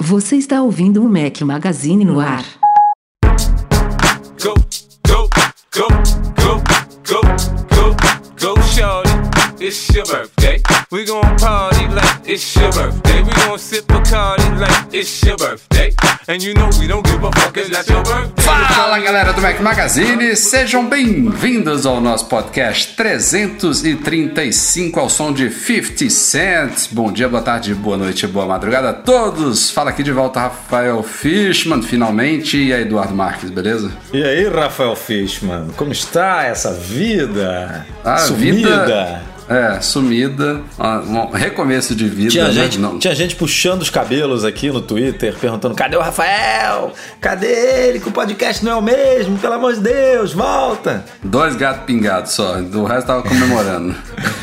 Você está ouvindo o Mac Magazine no ar. Go, go, go, It's your birthday. We gon' party like it's your birthday. We gon' sip Bacardi like it's your birthday. And you know we don't give a fuck, it's not your birthday. Fala galera do Mac Magazine, sejam bem-vindos ao nosso podcast 335 ao som de 50 Cent. Bom dia, boa tarde, boa noite, boa madrugada a todos. Fala aqui de volta Rafael Fishman, finalmente, e aí Eduardo Marques, beleza? E aí, Rafael Fishman, como está essa vida? A Sumida? vida- É, sumida, um recomeço de vida. Tinha né? gente, Não- tinha gente puxando os cabelos aqui no Twitter, perguntando: cadê o Rafael? Cadê ele? Que o podcast não é o mesmo, pelo amor de Deus, volta! Dois gatos pingados só, o resto tava comemorando.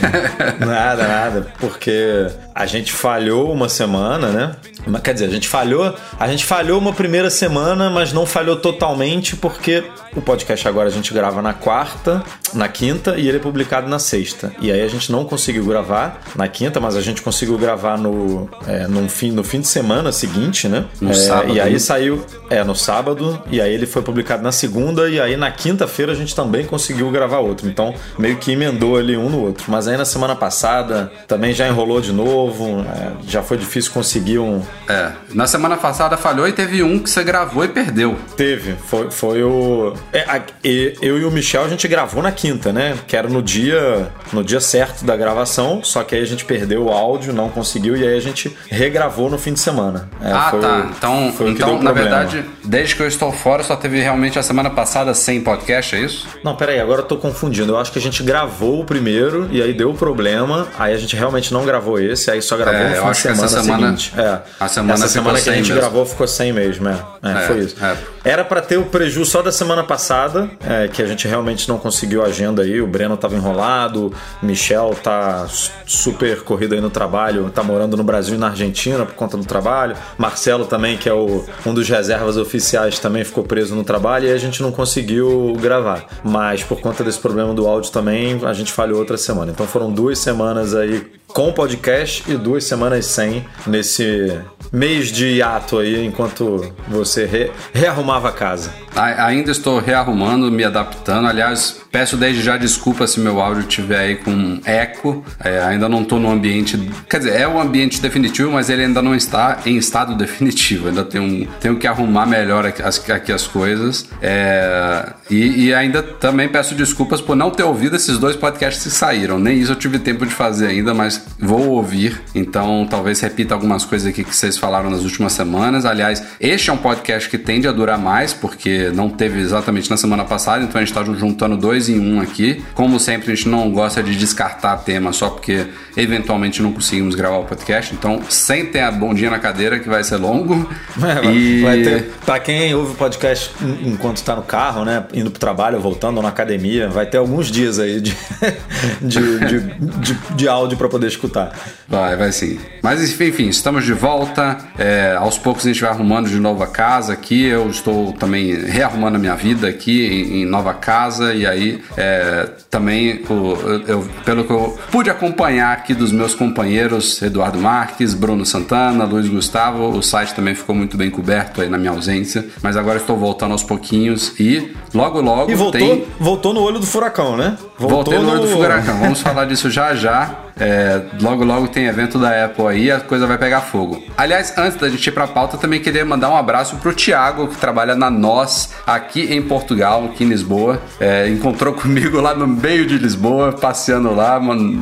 Nada, nada, porque a gente falhou uma semana, né? Mas, Quer dizer, a gente falhou, a gente falhou uma primeira semana, mas não falhou totalmente porque o podcast agora a gente grava na quarta, na quinta e ele é publicado na sexta. E aí a gente não conseguiu gravar na quinta, mas a gente conseguiu gravar no, é, fim, no fim de semana seguinte, né? No É, sábado, E aí né? saiu é, no sábado, e aí ele foi publicado na segunda, e aí na quinta-feira a gente também conseguiu gravar outro. Então, meio que emendou ali um no outro. Mas aí na semana passada também já enrolou de novo, é, já foi difícil conseguir um. É, na semana passada falhou e teve um que você gravou e perdeu. Teve, foi, foi o. é, a- e- eu e o Michel a gente gravou na quinta, né? Que era no dia, no dia certo da gravação, só que aí a gente perdeu o áudio, não conseguiu, e aí a gente regravou no fim de semana. É, ah, foi tá. Então, então na verdade, desde que eu estou fora, só teve realmente a semana passada sem podcast, é isso? Não, peraí, agora eu tô confundindo. Eu acho que a gente gravou o primeiro e aí deu problema. Aí a gente realmente não gravou esse, aí só gravou É, no fim de que essa semana, semana- seguinte. É. a semana Essa semana que a gente mesmo. gravou ficou sem mesmo, é. É, É, foi isso. é. Era pra ter o preju só da semana passada, é, que a gente realmente não conseguiu a agenda aí. O Breno tava enrolado, Michel tá su- super corrido aí no trabalho, tá morando no Brasil e na Argentina por conta do trabalho. Marcelo também, que é o, um dos reservas oficiais, também ficou preso no trabalho e a gente não conseguiu gravar. Mas por conta desse problema do áudio também, a gente falhou outra semana. Então foram duas semanas aí com podcast e duas semanas sem nesse mês de hiato aí, enquanto você re- rearrumava a casa. A- Ainda estou rearrumando, me adaptando. Aliás, peço desde já desculpa se meu áudio estiver aí com eco. É, ainda não estou no ambiente. Quer dizer, é o ambiente definitivo, mas ele ainda não está em estado definitivo. Ainda tenho, tenho que arrumar melhor aqui as, aqui as coisas. É, e, e ainda também peço desculpas por não ter ouvido esses dois podcasts que saíram. Nem isso eu tive tempo de fazer ainda, mas vou ouvir. Então talvez repita algumas coisas aqui que vocês falaram nas últimas semanas. Aliás, este é um podcast que tende a durar mais, porque não teve exatamente na semana passada, então a gente está juntando dois em um aqui. Como sempre, a gente não gosta de descartar tema só porque eventualmente não conseguimos gravar o podcast. Então, sentem a bondinha na cadeira que vai ser longo. É, e... Vai ter, pra quem ouve o podcast en- enquanto tá no carro, né? Indo pro trabalho, voltando ou na academia, vai ter alguns dias aí de, de, de, de, de áudio pra poder escutar. Vai, vai sim. Mas enfim, estamos de volta. É, aos poucos a gente vai arrumando de novo a casa aqui. Eu estou também rearrumando a minha vida aqui em, em nova casa. E aí é, também, o- eu- pelo que eu pude acompanhar aqui dos meus companheiros, Eduardo Marques, Bruno Santana, Luiz Gustavo, o site também ficou muito bem coberto aí na minha ausência. Mas agora estou voltando aos pouquinhos e logo logo E voltou, tem. voltou no olho do furacão, né? Voltei no olho do furacão. Vamos falar disso já já. É, logo, logo tem evento da Apple aí, a coisa vai pegar fogo. Aliás, antes da gente ir pra pauta, também queria mandar um abraço pro Thiago, que trabalha na Nós, aqui em Portugal, aqui em Lisboa. É, encontrou comigo lá no meio de Lisboa, passeando lá,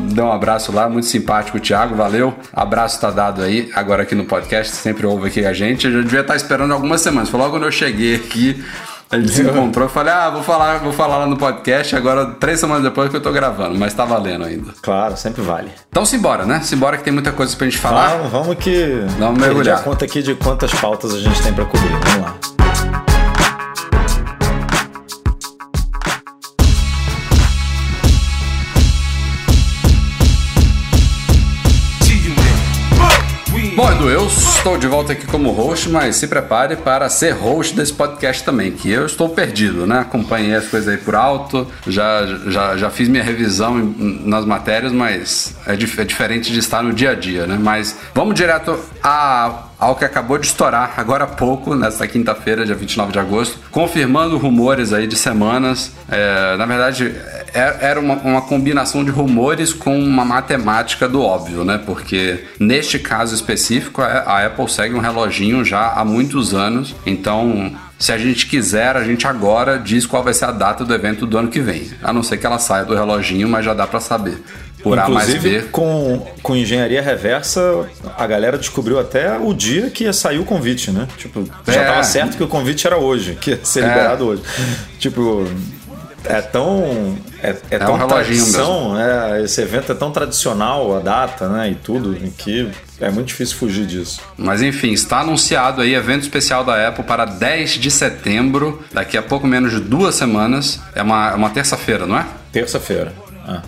deu um abraço lá, muito simpático, Thiago, valeu. Abraço tá dado aí, agora aqui no podcast, sempre ouve aqui a gente. Eu já devia estar esperando algumas semanas. Foi logo quando eu cheguei aqui. A gente se encontrou e falei, ah, vou falar, vou falar lá no podcast, agora três semanas depois que eu tô gravando, mas tá valendo ainda. Claro, sempre vale. Então simbora, né? Simbora que tem muita coisa pra gente falar. Vamos, vamos que. Vamos mergulhar. a conta aqui de quantas pautas a gente tem pra cobrir. Vamos lá. Estou de volta aqui como host, mas se prepare para ser host desse podcast também, que eu estou perdido, né? Acompanhei as coisas aí por alto, já, já, já fiz minha revisão nas matérias, mas é, dif é diferente de estar no dia a dia, né? Mas vamos direto a ao que acabou de estourar agora há pouco, nesta quinta-feira, dia 29 de agosto, confirmando rumores aí de semanas. É, na verdade, é, era uma, uma, combinação de rumores com uma matemática do óbvio, né? Porque neste caso específico, a Apple segue um reloginho já há muitos anos, então se a gente quiser, a gente agora diz qual vai ser a data do evento do ano que vem. A não ser que ela saia do reloginho, mas já dá para saber por A mais B. Com, com engenharia reversa, a galera descobriu até o dia que ia sair o convite, né? Tipo, é. já tava certo que o convite era hoje, que ia ser é. liberado hoje. tipo, é tão é, é, é tão um tradição, né? Esse evento é tão tradicional, a data, né? E tudo, que é muito difícil fugir disso. Mas enfim, está anunciado aí evento especial da Apple para 10 de setembro, daqui a pouco menos de duas semanas. É uma, é uma terça-feira, não é? Terça-feira.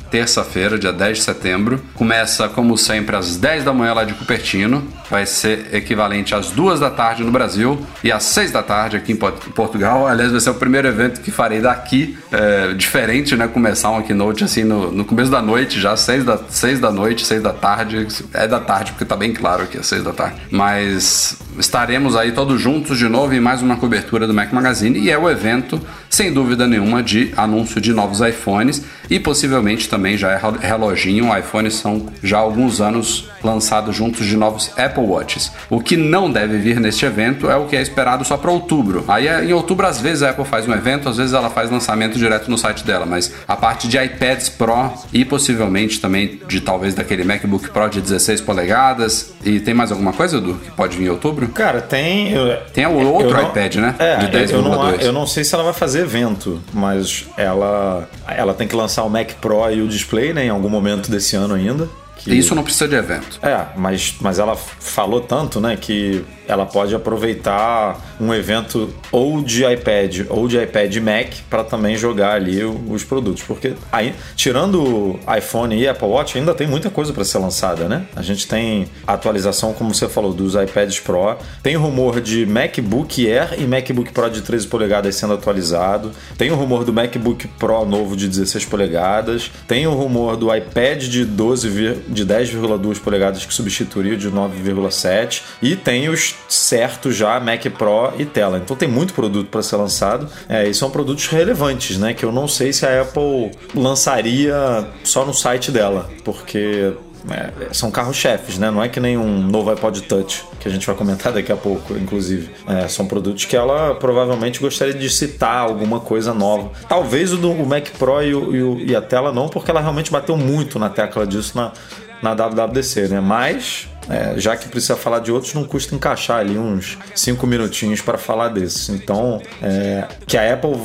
Terça-feira, dia 10 de setembro. Começa, como sempre, às 10 da manhã lá de Cupertino. Vai ser equivalente às 2 da tarde no Brasil e às 6 da tarde aqui em Portugal. Aliás, vai ser o primeiro evento que farei daqui. É, diferente, né? Começar um keynote assim no, no começo da noite, já 6 da, 6 da noite, 6 da tarde. É da tarde, porque tá bem claro que é 6 da tarde. Mas estaremos aí todos juntos de novo em mais uma cobertura do Mac Magazine e é o evento, sem dúvida nenhuma, de anúncio de novos iPhones e possivelmente também já é reloginho. iPhones são já há alguns anos lançados juntos de novos Apple Watches. O que não deve vir neste evento é o que é esperado só para outubro. Aí é, em outubro às vezes a Apple faz um evento, às vezes ela faz lançamento direto no site dela, mas a parte de iPads Pro e possivelmente também de talvez daquele MacBook Pro de 16 polegadas e tem mais alguma coisa do que pode vir em outubro? Cara, tem eu, tem o outro não, iPad, né? É, de 10 eu não, eu não sei se ela vai fazer evento, mas ela ela tem que lançar o Mac Pro e o display, né, em algum momento desse ano ainda. Que... Isso não precisa de evento. É, mas, mas ela falou tanto, né, que ela pode aproveitar um evento ou de iPad ou de iPad Mac para também jogar ali os produtos, porque aí, tirando iPhone e Apple Watch, ainda tem muita coisa para ser lançada, né? A gente tem atualização, como você falou, dos iPads Pro, tem rumor de MacBook Air e MacBook Pro de 13 polegadas sendo atualizado, tem o rumor do MacBook Pro novo de 16 polegadas, tem o rumor do iPad de 12 de 10,2 polegadas que substituiria o de 9,7 e tem os certo já Mac Pro e tela. Então tem muito produto para ser lançado é, e são produtos relevantes, né? Que eu não sei se a Apple lançaria só no site dela, porque é, são carros-chefes, né? Não é que nem um novo iPod Touch, que a gente vai comentar daqui a pouco, inclusive. É, são produtos que ela provavelmente gostaria de citar alguma coisa nova. Talvez o, do, Mac Pro e, o, e, a tela não, porque ela realmente bateu muito na tecla disso na, na WWDC, né? Mas é, já que precisa falar de outros, não custa encaixar ali uns cinco minutinhos para falar desses. Então, é, que a Apple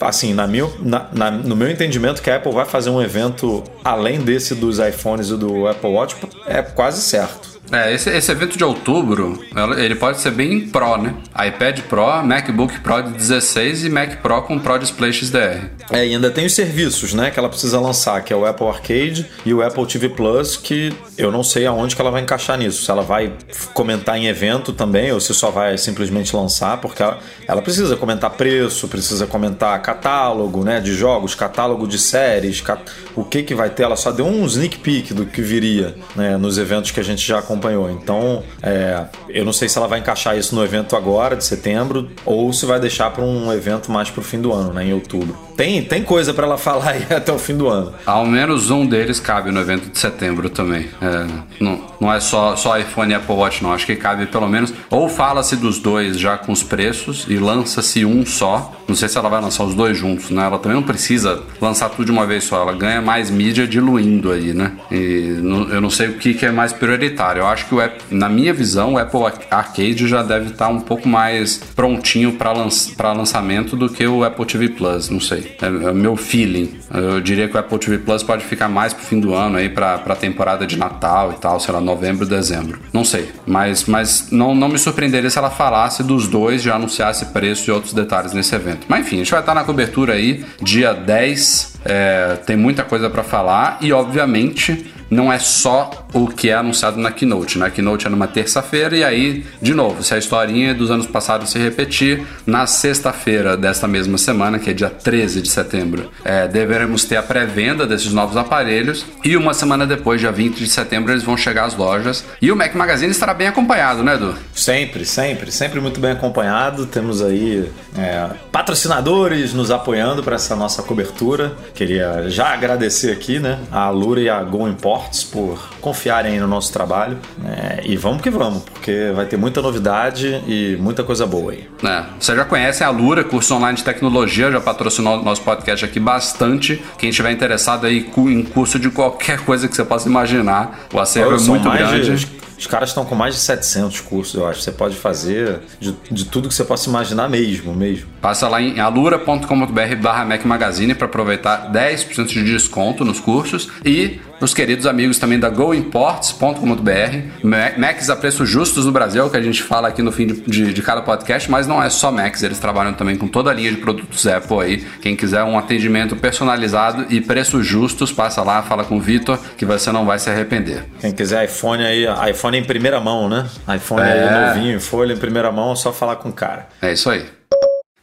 assim, na minha, na, na, no meu entendimento, que a Apple vai fazer um evento além desse dos iPhones e do Apple Watch é quase certo. É, esse, esse evento de outubro, ele pode ser bem Pro, né? iPad Pro, MacBook Pro de 16 e Mac Pro com Pro Display XDR. É, e ainda tem os serviços, né, que ela precisa lançar, que é o Apple Arcade e o Apple TV Plus, que eu não sei aonde que ela vai encaixar nisso. Se ela vai comentar em evento também, ou se só vai simplesmente lançar, porque ela, ela precisa comentar preço, precisa comentar catálogo, né, de jogos, catálogo de séries, cat... o que que vai ter. Ela só deu um sneak peek do que viria, né, nos eventos que a gente já acompanhou acompanhou. Então, é, eu não sei se ela vai encaixar isso no evento agora, de setembro, ou se vai deixar para um evento mais para o fim do ano, né, em outubro. Tem, tem coisa para ela falar aí até o fim do ano. Ao menos um deles cabe no evento de setembro também. É, não, não é só, só iPhone e Apple Watch, não. Acho que cabe pelo menos. Ou fala-se dos dois já com os preços e lança-se um só. Não sei se ela vai lançar os dois juntos, né? Ela também não precisa lançar tudo de uma vez só. Ela ganha mais mídia diluindo aí, né? E eu não sei o que, que é mais prioritário. Acho que, o, na minha visão, o Apple Arcade já deve estar um pouco mais prontinho para lanç, lançamento do que o Apple TV Plus. Não sei. É, é meu feeling. Eu diria que o Apple TV Plus pode ficar mais pro fim do ano aí, pra, pra temporada de Natal e tal, sei lá, novembro, dezembro. Não sei. Mas, mas não, não me surpreenderia se ela falasse dos dois, já anunciasse preço e outros detalhes nesse evento. Mas enfim, a gente vai estar na cobertura aí, dia 10. É, tem muita coisa para falar e, obviamente, não é só o que é anunciado na Keynote. Na Keynote é numa terça-feira e aí, de novo, se a historinha dos anos passados se repetir, na sexta-feira desta mesma semana, que é dia 13 de setembro, é, deveremos ter a pré-venda desses novos aparelhos e uma semana depois, dia 20 de setembro, eles vão chegar às lojas e o Mac Magazine estará bem acompanhado, né, Edu? Sempre, sempre, sempre muito bem acompanhado. Temos aí é, patrocinadores nos apoiando para essa nossa cobertura. Queria já agradecer aqui, né, a Alura e a Go Imports por confiarem no nosso trabalho. É, e vamos que vamos, porque vai ter muita novidade e muita coisa boa aí. É, você já conhece a Alura, curso online de tecnologia, já patrocinou nosso podcast aqui bastante. Quem estiver interessado aí em curso de qualquer coisa que você possa imaginar, o acervo é muito grande. De, os caras estão com mais de 700 cursos, eu acho. Você pode fazer de, de tudo que você possa imaginar mesmo, mesmo. Passa lá em alura.com.br barra Mac Magazine para aproveitar 10% de desconto nos cursos e os queridos amigos também da goimports.com.br, Macs a preços justos no Brasil, que a gente fala aqui no fim de, de, de, cada podcast, mas não é só Macs, eles trabalham também com toda a linha de produtos Apple aí. Quem quiser um atendimento personalizado e preços justos, passa lá, fala com o Vitor, que você não vai se arrepender. Quem quiser iPhone aí, iPhone em primeira mão, né? iPhone é... novinho, folha em primeira mão, é só falar com o cara. É isso aí.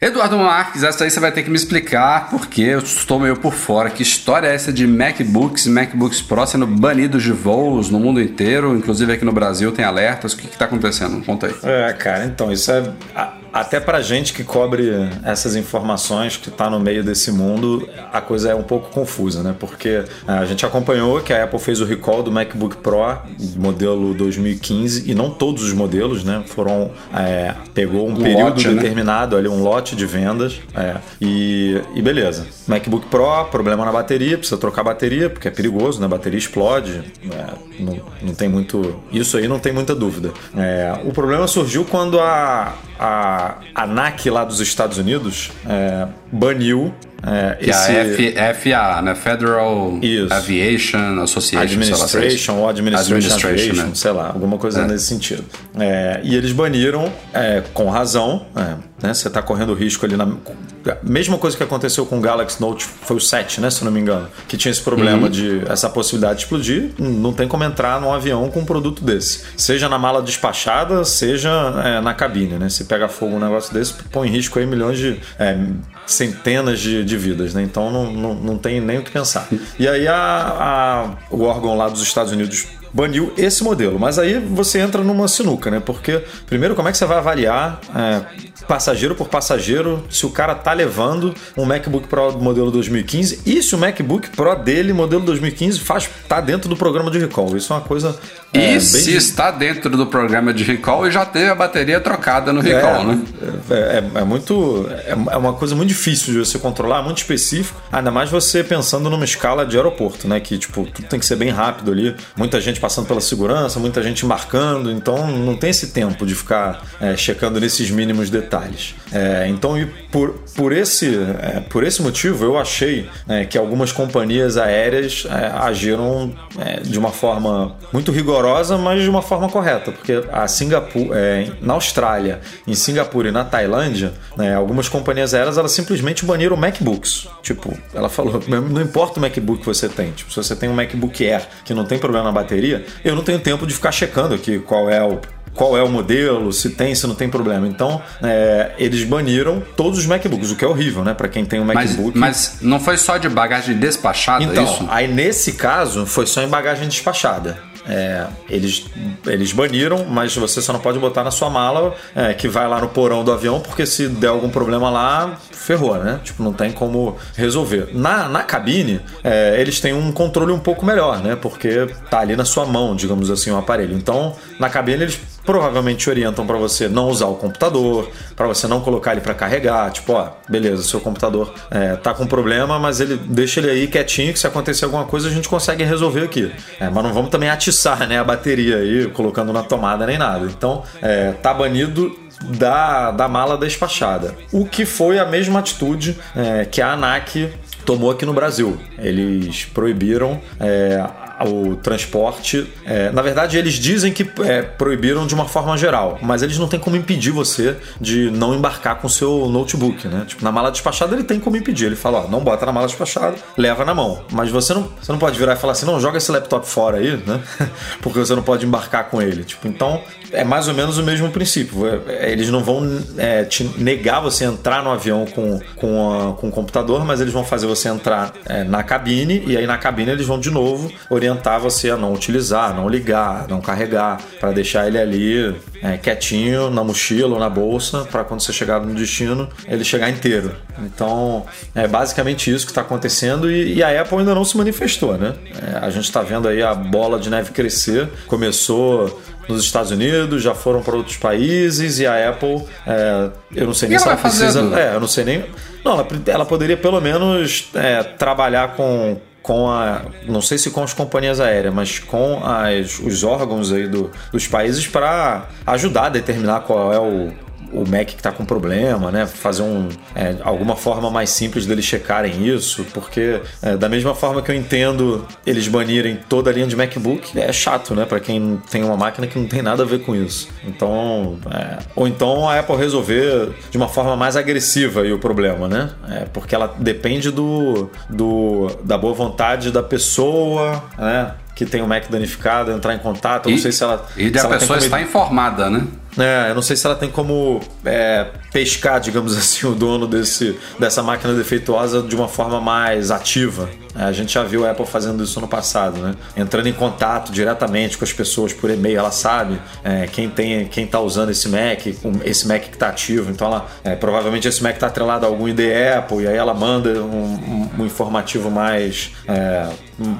Eduardo Marques, essa aí você vai ter que me explicar porque eu estou meio por fora. Que história é essa de MacBooks e MacBooks Pro sendo banidos de voos no mundo inteiro, inclusive aqui no Brasil tem alertas. O que está acontecendo? Conta aí. É, cara, então isso é até pra gente que cobre essas informações, que tá no meio desse mundo, a coisa é um pouco confusa, né? Porque é, a gente acompanhou que a Apple fez o recall do MacBook Pro modelo 2015 e não todos os modelos, né? Foram é, pegou um, um período lote, né? determinado né? ali, um lote de vendas, é, e, e beleza. MacBook Pro, problema na bateria, precisa trocar a bateria porque é perigoso, né? A bateria explode, é, não, não tem muito, isso aí não tem muita dúvida. É, o problema surgiu quando a, a a ANAC lá dos Estados Unidos é, baniu é, que esse... a F, FAA, né? Federal Isso. Aviation Association. Administration ou Administration, Administration Aviation, né? sei lá, alguma coisa é. nesse sentido. É, e eles baniram, é, com razão, é, né? Você está correndo risco ali na. Mesma coisa que aconteceu com o Galaxy Note, foi o 7, né? Se não me engano, que tinha esse problema uhum. de essa possibilidade de explodir. Não tem como entrar num avião com um produto desse. Seja na mala despachada, seja é, na cabine, né? Se pega fogo um negócio desse, põe em risco aí milhões de. centenas de de vidas, né? Então não, não, não tem nem o que pensar. E aí a, a, o órgão lá dos Estados Unidos baniu esse modelo. Mas aí você entra numa sinuca, né? Porque, primeiro, como é que você vai avaliar é, passageiro por passageiro se o cara tá levando um MacBook Pro modelo 2015 e se o MacBook Pro dele, modelo 2015, faz, tá dentro do programa de recall? Isso é uma coisa. É, e se está dentro do programa de recall e já teve a bateria trocada no recall, é, né? É, é, é muito. É, é uma coisa muito difícil de você controlar, muito específico. Ainda mais você pensando numa escala de aeroporto, né? Que, tipo, tudo tem que ser bem rápido ali. Muita gente passando pela segurança, muita gente marcando, então não tem esse tempo de ficar é, checando nesses mínimos detalhes. É, então, por, por, esse, é, por esse motivo, eu achei é, que algumas companhias aéreas é, agiram é, de uma forma muito rigorosa, mas de uma forma correta, porque a Singapura, na Austrália, em Singapura e na Tailândia, né, algumas companhias aéreas elas simplesmente baniram MacBooks. Tipo, ela falou, não importa o MacBook que você tem, tipo, se você tem um MacBook Air que não tem problema na bateria, eu não tenho tempo de ficar checando aqui qual é o qual é o modelo, se tem, se não tem problema. Então, é, eles baniram todos os MacBooks, o que é horrível, né? Para quem tem um MacBook. Mas, mas, não foi só de bagagem despachada então, isso? aí nesse caso, foi só em bagagem despachada. É, eles, eles baniram, mas você só não pode botar na sua mala é, que vai lá no porão do avião, porque se der algum problema lá, ferrou, né? Tipo, não tem como resolver. Na, na cabine, é, eles têm um controle um pouco melhor, né? Porque tá ali na sua mão, digamos assim, o aparelho. Então, na cabine, eles provavelmente orientam para você não usar o computador, para você não colocar ele para carregar, tipo, ó, beleza, seu computador é, tá com problema, mas ele deixa ele aí quietinho que se acontecer alguma coisa a gente consegue resolver aqui. É, mas não vamos também atiçar, né, a bateria aí colocando na tomada nem nada. Então, é, tá banido da, da mala despachada. O que foi a mesma atitude é, que a ANAC tomou aqui no Brasil. Eles proibiram é, o transporte. É, na verdade, eles dizem que é, proibiram de uma forma geral, mas eles não têm como impedir você de não embarcar com seu notebook, né? Tipo, na mala despachada ele tem como impedir. Ele fala, ó, não bota na mala despachada, leva na mão. Mas você não, você não pode virar e falar assim, não, joga esse laptop fora aí, né? Porque você não pode embarcar com ele. Tipo, então é mais ou menos o mesmo princípio. É, eles não vão é, te negar você entrar no avião com, com, a, com o computador, mas eles vão fazer você entrar é, na cabine e aí na cabine eles vão de novo orientar você a não utilizar, não ligar, não carregar, para deixar ele ali é, quietinho na mochila ou na bolsa para quando você chegar no destino ele chegar inteiro. Então é basicamente isso que está acontecendo e, e, a Apple ainda não se manifestou, né? É, a gente está vendo aí a bola de neve crescer. Começou nos Estados Unidos, já foram para outros países e a Apple, é, eu não sei nem se ela precisa. É, eu não sei nem. Não, ela, ela poderia pelo menos é, trabalhar com, com a. Não sei se com as companhias aéreas, mas com as, os órgãos aí do, dos países para ajudar a determinar qual é o o Mac que está com problema, né? Fazer um, é, alguma forma mais simples deles checarem isso, porque é, da mesma forma que eu entendo eles banirem toda a linha de MacBook, é chato, né? Para quem tem uma máquina que não tem nada a ver com isso. Então, é, ou então a Apple resolver de uma forma mais agressiva o problema, né? É, porque ela depende do, do da boa vontade da pessoa, né? que tem o Mac danificado, entrar em contato. Eu não sei se ela. E se a pessoa está informada, né? É, eu não sei se ela tem como é, pescar, digamos assim, o dono desse, dessa máquina defeituosa de uma forma mais ativa. É, a gente já viu a Apple fazendo isso no passado, né? Entrando em contato diretamente com as pessoas por e-mail, ela sabe é, quem tem, quem está usando esse Mac, esse Mac que está ativo. Então, ela, é, provavelmente esse Mac está atrelado a algum ID Apple e aí ela manda um, um, um informativo mais é,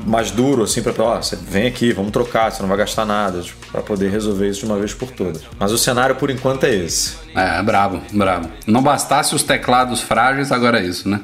mais duro assim para ó, você vem aqui, vamos trocar, você não vai gastar nada, tipo, para poder resolver isso de uma vez por todas. Mas o cenário por enquanto é esse. É, brabo, brabo. Não bastasse os teclados frágeis, agora é isso, né?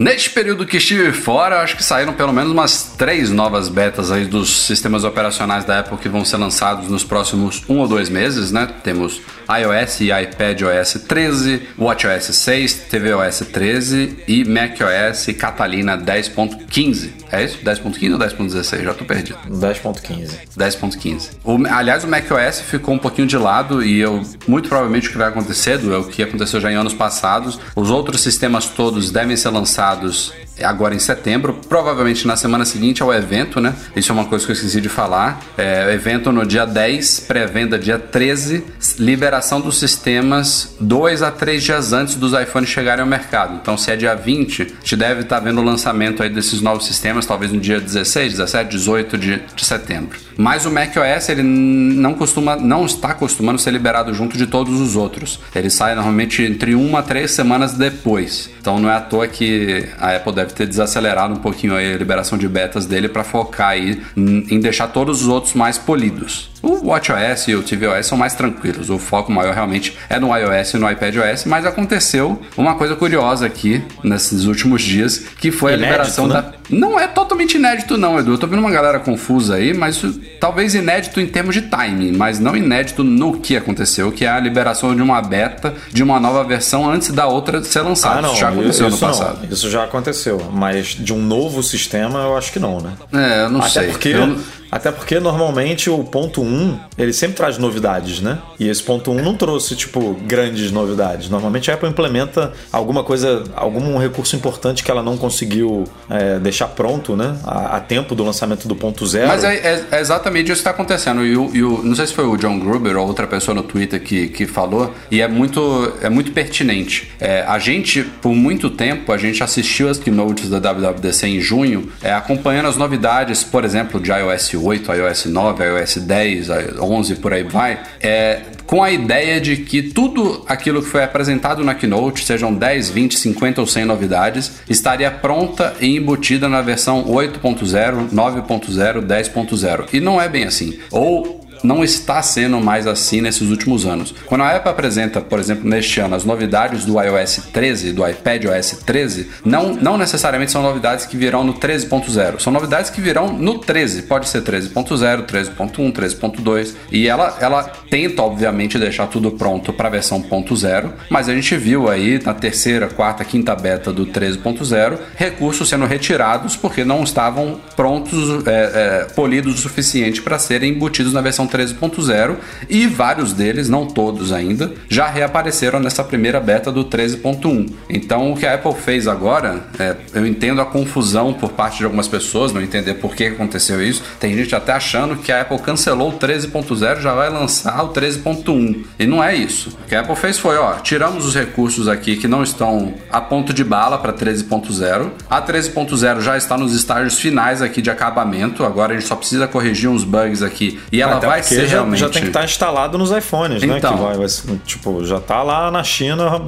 Neste período que estive fora, eu acho que saíram pelo menos umas três novas betas aí dos sistemas operacionais da Apple que vão ser lançados nos próximos um ou dois meses, né? Temos iOS e iPadOS 13, WatchOS 6, tvOS 13 e macOS Catalina 10.15. É isso? 10.15 ou 10.16? Já tô perdido. 10.15. 10.15. Aliás, o macOS ficou um pouquinho de lado e eu muito provavelmente o que vai acontecer, é o que aconteceu já em anos passados. Os outros sistemas todos devem ser lançados resultados agora em setembro, provavelmente na semana seguinte ao evento, né? Isso é uma coisa que eu esqueci de falar. É, evento no dia 10, pré-venda dia 13, liberação dos sistemas dois a três dias antes dos iPhones chegarem ao mercado. Então, se é dia 20, a gente deve estar vendo o lançamento aí desses novos sistemas, talvez no dia 16, 17, 18 de, de setembro. Mas o macOS ele não costuma, não está acostumando ser liberado junto de todos os outros. Ele sai normalmente entre uma a três semanas depois. Então não é à toa que a Apple deve ter desacelerado um pouquinho a liberação de betas dele para focar aí em deixar todos os outros mais polidos. O WatchOS e o tvOS são mais tranquilos. O foco maior realmente é no iOS e no iPadOS, mas aconteceu uma coisa curiosa aqui nesses últimos dias, que foi inédito, a liberação né? da. Não é totalmente inédito, não, Edu. Eu tô vendo uma galera confusa aí, mas talvez inédito em termos de timing, mas não inédito no que aconteceu, que é a liberação de uma beta de uma nova versão antes da outra ser lançada. Ah, não, isso já aconteceu isso no passado. Não, isso já aconteceu, mas de um novo sistema eu acho que não, né? É, eu não Até sei. Porque... Eu... Até porque normalmente o ponto 1 ele sempre traz novidades, né? E esse ponto 1 não trouxe, tipo, grandes novidades. Normalmente a Apple implementa alguma coisa, algum recurso importante que ela não conseguiu é, deixar pronto, né? A, a, tempo do lançamento do ponto 0. Mas é, é, é, exatamente isso que está acontecendo. E o, e o, não sei se foi o John Gruber ou outra pessoa no Twitter que, que falou, e é muito, é muito pertinente. É, a gente, por muito tempo, a gente assistiu as keynotes da WWDC em junho, é, acompanhando as novidades, por exemplo, de iOS 8, iOS 9, iOS 10, 11 por aí vai, é, com a ideia de que tudo aquilo que foi apresentado na Keynote, sejam 10, 20, 50 ou 100 novidades, estaria pronta e embutida na versão 8.0, 9.0, 10.0. E não é bem assim. Ou não está sendo mais assim nesses últimos anos. Quando a Apple apresenta, por exemplo, neste ano, as novidades do iOS 13, do iPad OS 13, não, não necessariamente são novidades que virão no 13.0, são novidades que virão no 13. Pode ser 13.0, 13.1, 13.2. E ela, ela tenta, obviamente, deixar tudo pronto para a versão 0, mas a gente viu aí na terceira, quarta, quinta beta do 13.0 recursos sendo retirados porque não estavam prontos, é, é, polidos o suficiente para serem embutidos na versão 13.0 e vários deles, não todos ainda, já reapareceram nessa primeira beta do 13.1. Então o que a Apple fez agora, é, eu entendo a confusão por parte de algumas pessoas, não entender por que aconteceu isso. Tem gente até achando que a Apple cancelou o 13.0 já vai lançar o 13.1. E não é isso. O que a Apple fez foi, ó, tiramos os recursos aqui que não estão a ponto de bala para 13.0. A 13.0 já está nos estágios finais aqui de acabamento. Agora a gente só precisa corrigir uns bugs aqui e ela Até vai ser já, realmente já tem que estar instalado nos iPhones, né? Então. Que vai, vai ser- tipo, já tá lá na China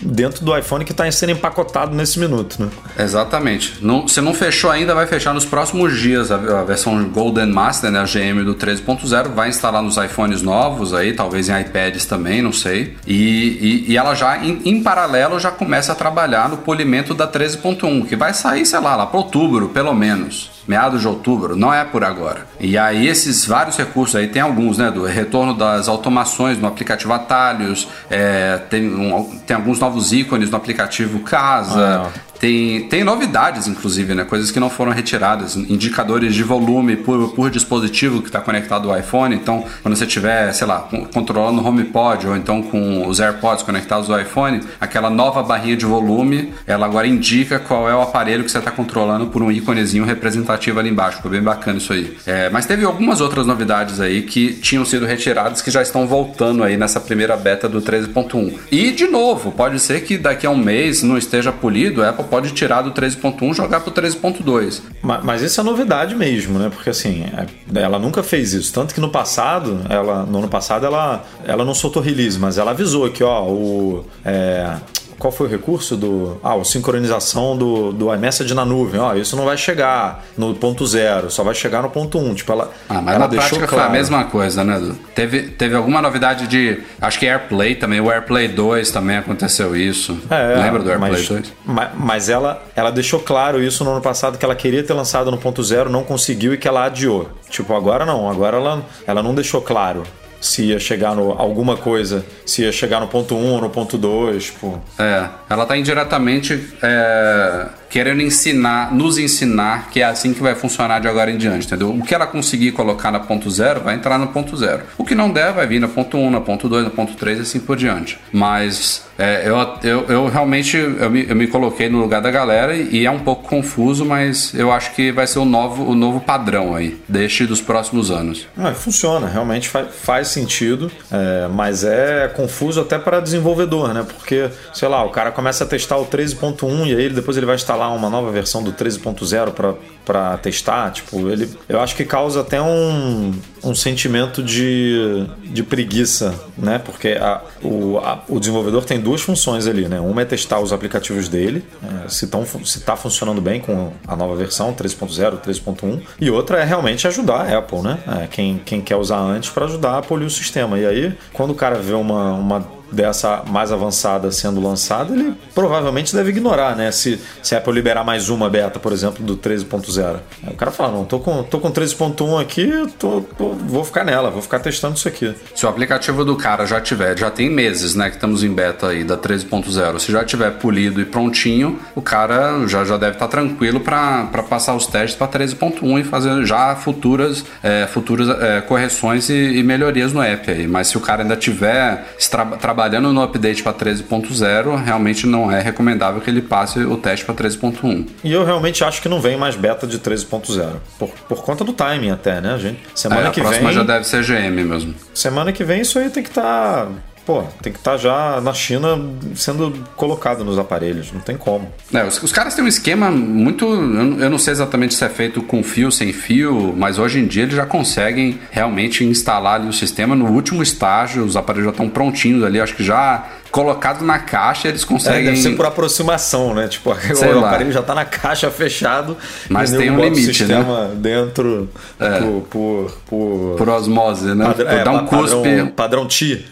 dentro do iPhone que está sendo empacotado nesse minuto, né? Exatamente. Não, se não fechou ainda, vai fechar nos próximos dias. A, a versão Golden Master, né, a GM do 13.0, vai instalar nos iPhones novos aí, talvez em iPads também, não sei. E, e, e ela já, em, em paralelo, já começa a trabalhar no polimento da 13.1, que vai sair, sei lá, lá para outubro, pelo menos. Meados de outubro, não é por agora. E aí, esses vários recursos aí, tem alguns, né? Do retorno das automações no aplicativo Atalhos, é, tem, um- tem alguns novos ícones no aplicativo Casa. Ah, Tem, tem novidades, inclusive, né? Coisas que não foram retiradas. Indicadores de volume por, por dispositivo que está conectado ao iPhone. Então, quando você estiver, sei lá, controlando o HomePod ou então com os AirPods conectados ao iPhone, aquela nova barrinha de volume, ela agora indica qual é o aparelho que você está controlando por um íconezinho representativo ali embaixo. Ficou bem bacana isso aí. É, mas teve algumas outras novidades aí que tinham sido retiradas que já estão voltando aí nessa primeira beta do 13.1. E, de novo, pode ser que daqui a um mês não esteja polido, a pode tirar do 13.1 e jogar pro 13.2. Ma- Mas isso é novidade mesmo, né? Porque assim, é- ela nunca fez isso. Tanto que no passado, ela, no ano passado, ela, ela não soltou release, mas ela avisou que, ó, o. é, qual foi o recurso do. Ah, o sincronização do, do iMessage na nuvem. Ó, isso não vai chegar no ponto zero, só vai chegar no ponto um. Tipo, ela. Ah, mas ela na prática foi a mesma coisa, né? Edu? Teve, teve alguma novidade de. Acho que AirPlay também, o AirPlay 2 também aconteceu isso. É, Lembra do AirPlay mas, 2? ma- Mas ela, ela deixou claro isso no ano passado que ela queria ter lançado no ponto zero, não conseguiu e que ela adiou. Tipo, agora não, agora ela, ela não deixou claro se ia chegar no alguma coisa, se ia chegar no ponto 1 ou no ponto 2, tipo. É, ela tá indiretamente é, querendo ensinar, nos ensinar que é assim que vai funcionar de agora em diante, entendeu? O que ela conseguir colocar na ponto zero vai entrar no ponto zero. O que não der vai vir na ponto 1, na ponto 2, na ponto 3 e assim por diante. Mas é, eu, eu, eu realmente eu me, eu me coloquei no lugar da galera e, é um pouco confuso, mas eu acho que vai ser o novo, o novo padrão aí, deste dos próximos anos. Ah, funciona, realmente faz, faz sentido, é, mas é confuso até para desenvolvedor, né? Porque, sei lá, o cara começa a testar o 13.1 e aí depois ele vai instalar uma nova versão do 13.0 para para testar, tipo, ele eu acho que causa até um, um sentimento de, de preguiça, né? Porque a, o, a- o desenvolvedor tem duas funções ali, né? Uma é testar os aplicativos dele, é, se estão se tá funcionando bem com a nova versão 3.0, 3.1, e outra é realmente ajudar a Apple, né? É, quem, quem quer usar antes para ajudar a polir o sistema. E aí, quando o cara vê uma, uma dessa mais avançada sendo lançada, ele provavelmente deve ignorar, né? Se, se a Apple liberar mais uma beta, por exemplo, do 13.0. Aí o cara fala, não, tô com, tô com 13.1 aqui, tô, tô- vou ficar nela, vou ficar testando isso aqui. Se o aplicativo do cara já tiver, já tem meses, né, que estamos em beta aí da 13.0, se já tiver polido e prontinho, o cara já, já deve estar tranquilo para passar os testes para 13.1 e fazer já futuras, é, futuras é, correções e, e melhorias no app aí. Mas se o cara ainda tiver tra trabalhando no update para 13.0, realmente não é recomendável que ele passe o teste para 13.1. E eu realmente acho que não vem mais beta de 13.0. Por, por conta do timing até, né, gente? Semana É, que próxima vem. já deve ser GM mesmo. Semana que vem isso aí tem que estar. pô, tem que estar já na China sendo colocado nos aparelhos. Não tem como. É, os, os caras têm um esquema muito. Eu, não- eu não sei exatamente se é feito com fio, sem fio, mas hoje em dia eles já conseguem realmente instalar ali o sistema no último estágio. Os aparelhos já estão prontinhos ali, acho que já colocado na caixa, eles É, conseguem. deve ser por aproximação, né? Tipo, Sei o lá. aparelho já tá na caixa fechado. Mas tem um limite, né? sistema dentro É. por, por, por, Por osmose, né? padrão- Por é, dar um pa- cuspe. padrão, padrão TI.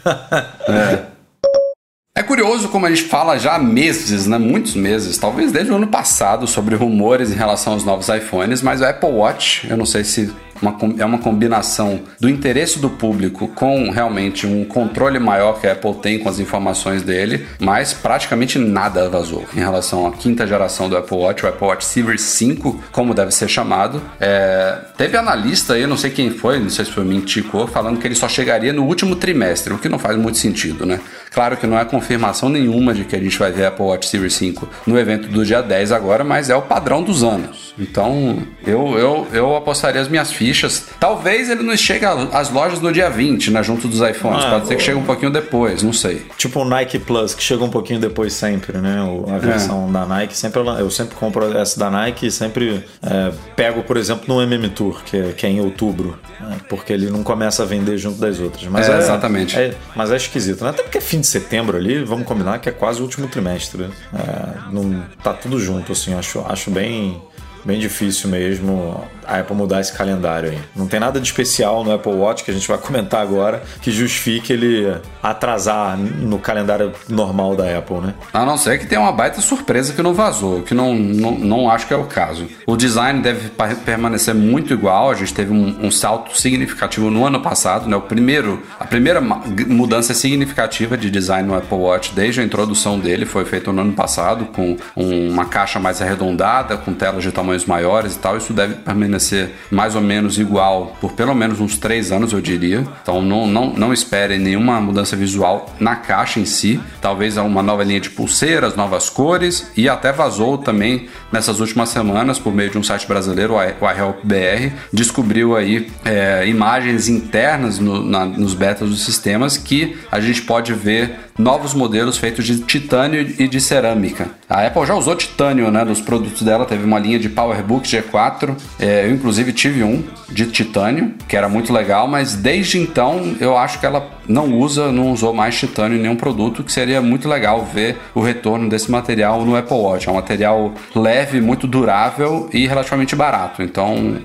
É curioso como a gente fala já há meses, né? Muitos meses, talvez desde o ano passado, sobre rumores em relação aos novos iPhones, mas o Apple Watch, eu não sei se uma é uma combinação do interesse do público com realmente um controle maior que a Apple tem com as informações dele, mas praticamente nada vazou em relação à quinta geração do Apple Watch, o Apple Watch Series 5, como deve ser chamado. É, teve analista aí, não sei quem foi, não sei se foi o Mintico, falando que ele só chegaria no último trimestre, o que não faz muito sentido, né? Claro que não é confirmação nenhuma de que a gente vai ver Apple Watch Series 5 no evento do dia 10 agora, mas é o padrão dos anos. Então, eu, eu, eu apostaria as minhas fichas. Talvez ele não chegue às lojas no dia 20, né? Junto dos iPhones. Ah, Pode ser que chegue um pouquinho depois, não sei. Tipo o Nike Plus, que chega um pouquinho depois sempre, né? A versão da Nike. Sempre, eu- sempre compro essa da Nike e sempre é, pego, por exemplo, no MM Tour, que é, que é em outubro. né? Porque ele não começa a vender junto das outras. Mas É, exatamente. é- mas é esquisito, né? Até porque é fim de setembro ali, vamos combinar que é quase o último trimestre. né? É, não, tá tudo junto, assim. Acho, acho bem, bem difícil mesmo a Apple mudar esse calendário aí. Não tem nada de especial no Apple Watch que a gente vai comentar agora que justifique ele atrasar no calendário normal da Apple, né? A não ser que tenha uma baita surpresa que não vazou, que não, não, não acho que é o caso. O design deve permanecer muito igual, a gente teve um, um salto significativo no ano passado, né? O primeiro, a primeira mudança significativa de design no Apple Watch desde a introdução dele foi feita no ano passado, com um- uma caixa mais arredondada, com telas de tamanhos maiores e tal. Isso deve permanecer mais ou menos igual por pelo menos uns três anos, eu diria. Então não, não, não esperem nenhuma mudança visual na caixa em si. Talvez uma nova linha de pulseiras, novas cores e até vazou também nessas últimas semanas por meio de um site brasileiro, o iHelp BR, descobriu aí é, imagens internas no- na- nos betas dos sistemas que a gente pode ver novos modelos feitos de titânio e de cerâmica. A Apple já usou titânio né, nos produtos dela, teve uma linha de PowerBook G4, é, eu inclusive tive um de titânio, que era muito legal, mas desde então eu acho que ela não usa, não usou mais titânio em nenhum produto, que seria muito legal ver o retorno desse material no Apple Watch. É um material leve, muito durável e relativamente barato. Então,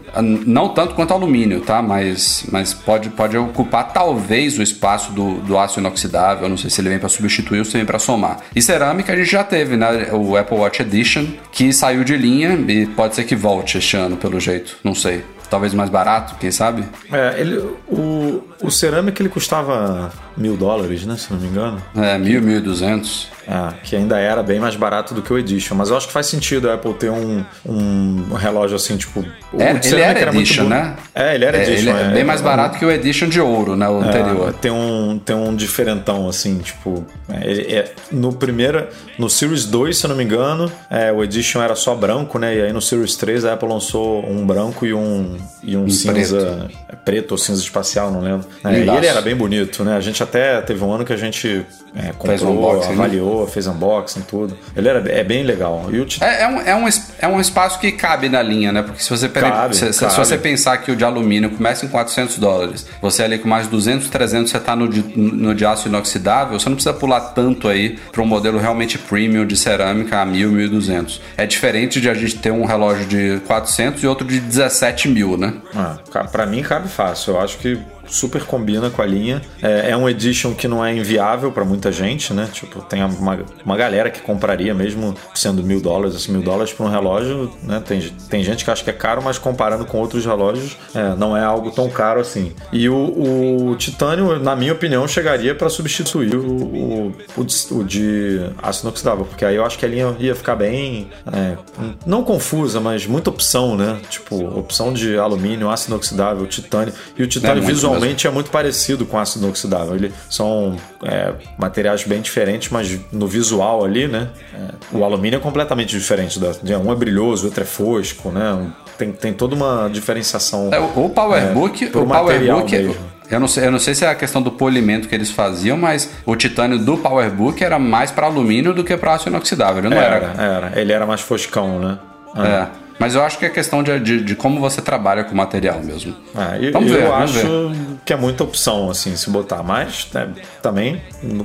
não tanto quanto alumínio, tá? Mas, mas pode, pode ocupar talvez o espaço do, do aço inoxidável. Não sei se ele vem para substituir ou se vem para somar. E cerâmica a gente já teve, né? O Apple Watch Edition, que saiu de linha e pode ser que volte este ano, pelo jeito. Não sei. Talvez mais barato, quem sabe? É, ele, o, o cerâmica ele custava mil dólares, né? Se não me engano. É, mil, mil e duzentos. É, que ainda era bem mais barato do que o Edition. Mas eu acho que faz sentido a Apple ter um, um relógio assim, tipo. o Era- de ele era muito Edition, né? É, ele era É, Edition. ele é bem mais barato que o Edition de ouro, né? O anterior. É, tem um, tem um diferentão, assim, tipo. é, é- no primeiro. No Series 2, se eu não me engano, é, o Edition era só branco, né? E aí no Series 3 a Apple lançou um branco e um, e um, cinza preto. ou cinza espacial, não lembro. É, e ele era bem bonito, né? A gente até teve um ano que a gente é, Fez um comprou, unboxing, né? avaliou, fez unboxing, tudo. Ele era, é bem legal. É, é um, é, um, é um espaço que cabe na linha, né? Porque se você, Cabe, se, se- se cabe. você pensar que o de alumínio começa em 400 dólares, você ali com mais 200, 300, você tá no de, no de aço inoxidável, você não precisa pular tanto aí para um modelo realmente premium de cerâmica a 1.000, 1.200. É diferente de a gente ter um relógio de 400 e outro de 17 mil, né? Ah, pra mim cabe fácil. Eu acho que super combina com a linha. É, é um edition que não é inviável pra muita gente, né? Tipo, tem uma, uma galera que compraria mesmo sendo mil dólares, assim, mil dólares pra um relógio, né? Tem, tem gente que acha que é caro, mas comparando com outros relógios, é, não é algo tão caro assim. E o, o titânio, na minha opinião, chegaria pra substituir o, o, o de- aço inoxidável, porque aí eu acho que a linha ia ficar bem, é, não confusa, mas muita opção, né? Tipo, opção de alumínio, aço inoxidável, titânio. E o titânio muito visualmente é muito parecido com aço inoxidável. Eles são é, materiais bem diferentes, mas no visual ali, né? é, o alumínio é completamente diferente. Da, um é brilhoso, o outro é fosco, né? Tem, tem toda uma diferenciação. É, o PowerBook, É, o material PowerBook, mesmo. eu não, sei, eu não sei se é a questão do polimento que eles faziam, mas o titânio do PowerBook era mais para alumínio do que para aço inoxidável, ele não era. era, era. Ele era mais foscão, né? É. Mas eu acho que é questão de, de, de como você trabalha com o material mesmo. Ah, eu, Vamos eu ver, vamos acho que é muita opção, assim, se botar. Mas né, também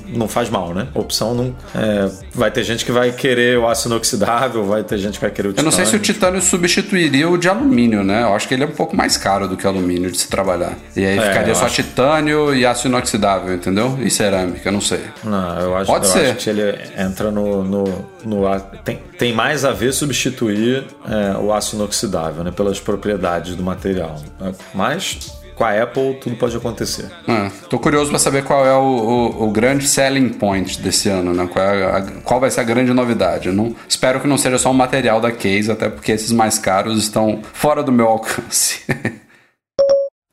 não faz mal, né? Opção não. é, vai ter gente que vai querer o aço inoxidável, vai ter gente que vai querer o Eu não sei se o titânio. titânio substituiria o de alumínio, né? Eu acho que ele é um pouco mais caro do que o alumínio de se trabalhar. E aí É, ficaria eu só acho. titânio e aço inoxidável, entendeu? E cerâmica, eu não sei. Não, eu acho, Pode eu ser. acho que ele entra no. no, no tem, tem mais a ver substituir é, o aço inoxidável, né? Pelas propriedades do material. né? Mas com a Apple tudo pode acontecer. É, tô curioso para saber qual é o, o- o grande selling point desse ano, né? Qual, é a- qual vai ser a grande novidade? Não, espero que não seja só o material da case, até porque esses mais caros estão fora do meu alcance.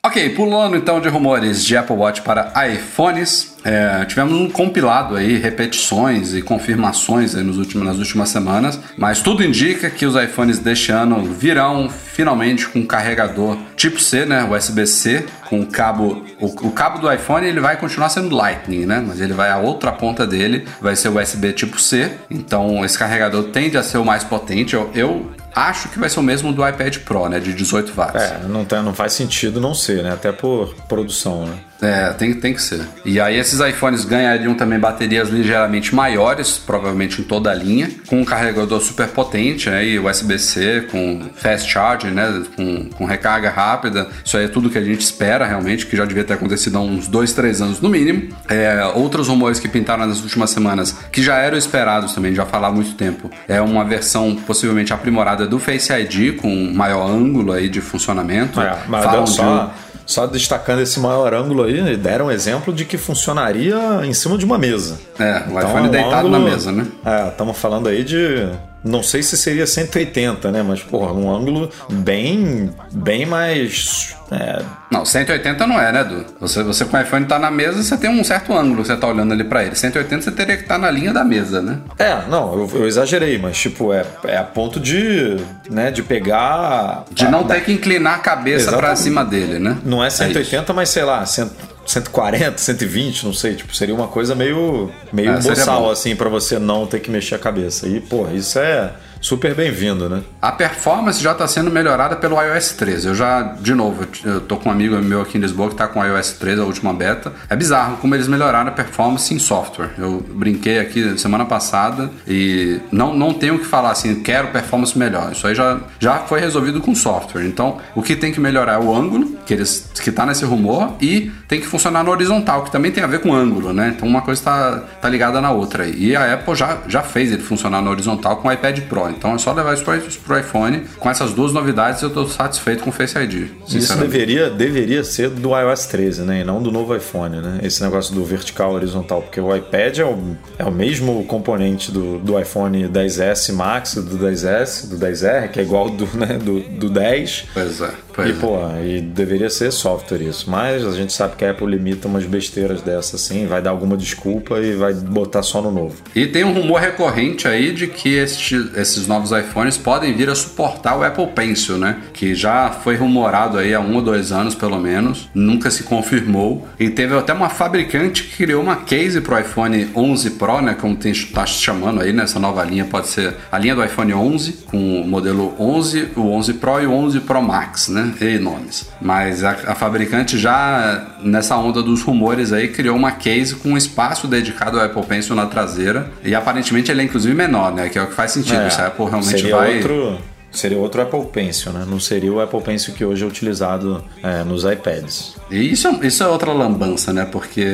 Ok, pulando então de rumores de Apple Watch para iPhones, é, tivemos um compilado aí, repetições e confirmações aí nos últimos, nas últimas semanas, mas tudo indica que os iPhones deste ano virão finalmente com carregador tipo C, né, USB-C, com o cabo, o, o cabo do iPhone ele vai continuar sendo Lightning, né, mas ele vai a outra ponta dele, vai ser USB tipo C, então esse carregador tende a ser o mais potente, eu, eu acho que vai ser o mesmo do iPad Pro, né, de 18 watts. É, não, tem, não faz sentido não ser, né? Até por produção, né? É, tem, tem que ser. E aí esses iPhones ganhariam também baterias ligeiramente maiores, provavelmente em toda a linha, com um carregador super potente, né, e USB-C, com fast charging, né, com, com recarga rápida. Isso aí é tudo que a gente espera realmente, que já devia ter acontecido há uns dois, três anos no mínimo. É, outros rumores que pintaram nas últimas semanas, que já eram esperados também, já falaram há muito tempo, é uma versão possivelmente aprimorada do Face ID, com maior ângulo aí de funcionamento. É, mas Falam deu de um- só, destacando esse maior ângulo aí, deram um exemplo de que funcionaria em cima de uma mesa. É, o Então, iPhone um deitado na ângulo- mesa, né? É, estamos falando aí de. Não sei se seria 180, né? Mas, porra, um ângulo bem. bem mais. é, Não, 180 não é, né, Du? Você, você com o iPhone tá na mesa, você tem um certo ângulo que você tá olhando ali pra ele. 180 você teria que estar na linha da mesa, né? É, não, eu, eu exagerei, mas tipo, é, é a ponto de. né, de pegar. De a- não ter que inclinar a cabeça pra Exatamente. cima dele, né? Não é isso. 180, mas sei lá, 100, 140, 120, não sei. Tipo, seria uma coisa meio, meio seria boçal, assim, pra você não ter que mexer a cabeça. E, pô, isso é super bem-vindo, né? A performance já está sendo melhorada pelo iOS 13. Eu já, de novo, eu tô com um amigo meu aqui em Lisboa que tá com o iOS 13, a última beta. É bizarro como eles melhoraram a performance em software. Eu brinquei aqui semana passada e não, não tenho o que falar assim, quero performance melhor. Isso aí já, já foi resolvido com software. Então, o que tem que melhorar é o ângulo, que, eles, que tá nesse rumor, e tem que funcionar no horizontal, que também tem a ver com ângulo, né? Então, uma coisa tá, tá ligada na outra. E a Apple já, já fez ele funcionar no horizontal com o iPad Pro. Então, é só levar isso pro, pro iPhone. Com essas duas novidades, eu tô satisfeito com o Face ID. Isso deveria, deveria ser do iOS 13, né? E não do novo iPhone, né? Esse negócio do vertical horizontal. Porque o iPad é o, é o mesmo componente do, do iPhone 10S Max, do 10S, do 10R, que é igual do, né, do, do 10. Pois é. Pois E, é. pô, e deveria ser software isso. Mas a gente sabe que a Apple limita umas besteiras dessas assim, vai dar alguma desculpa e vai botar só no novo. E tem um rumor recorrente aí de que este- esses novos iPhones podem vir a suportar o Apple Pencil, né? Que já foi rumorado aí há um ou dois anos, pelo menos. Nunca se confirmou. E teve até uma fabricante que criou uma case pro iPhone 11 Pro, né? Como tem, tá chamando aí nessa nova linha. Pode ser a linha do iPhone 11, com o modelo 11, o 11 Pro e o 11 Pro Max, né? E nomes. Mas a, a fabricante já, nessa onda dos rumores aí, criou uma case com um espaço dedicado ao Apple Pencil na traseira. E aparentemente ele é inclusive menor, né? Que é o que faz sentido. É, Se a Apple realmente vai. outro Seria outro Apple Pencil, né? Não seria o Apple Pencil que hoje é utilizado é, nos iPads. E isso, é- isso é outra lambança, né? Porque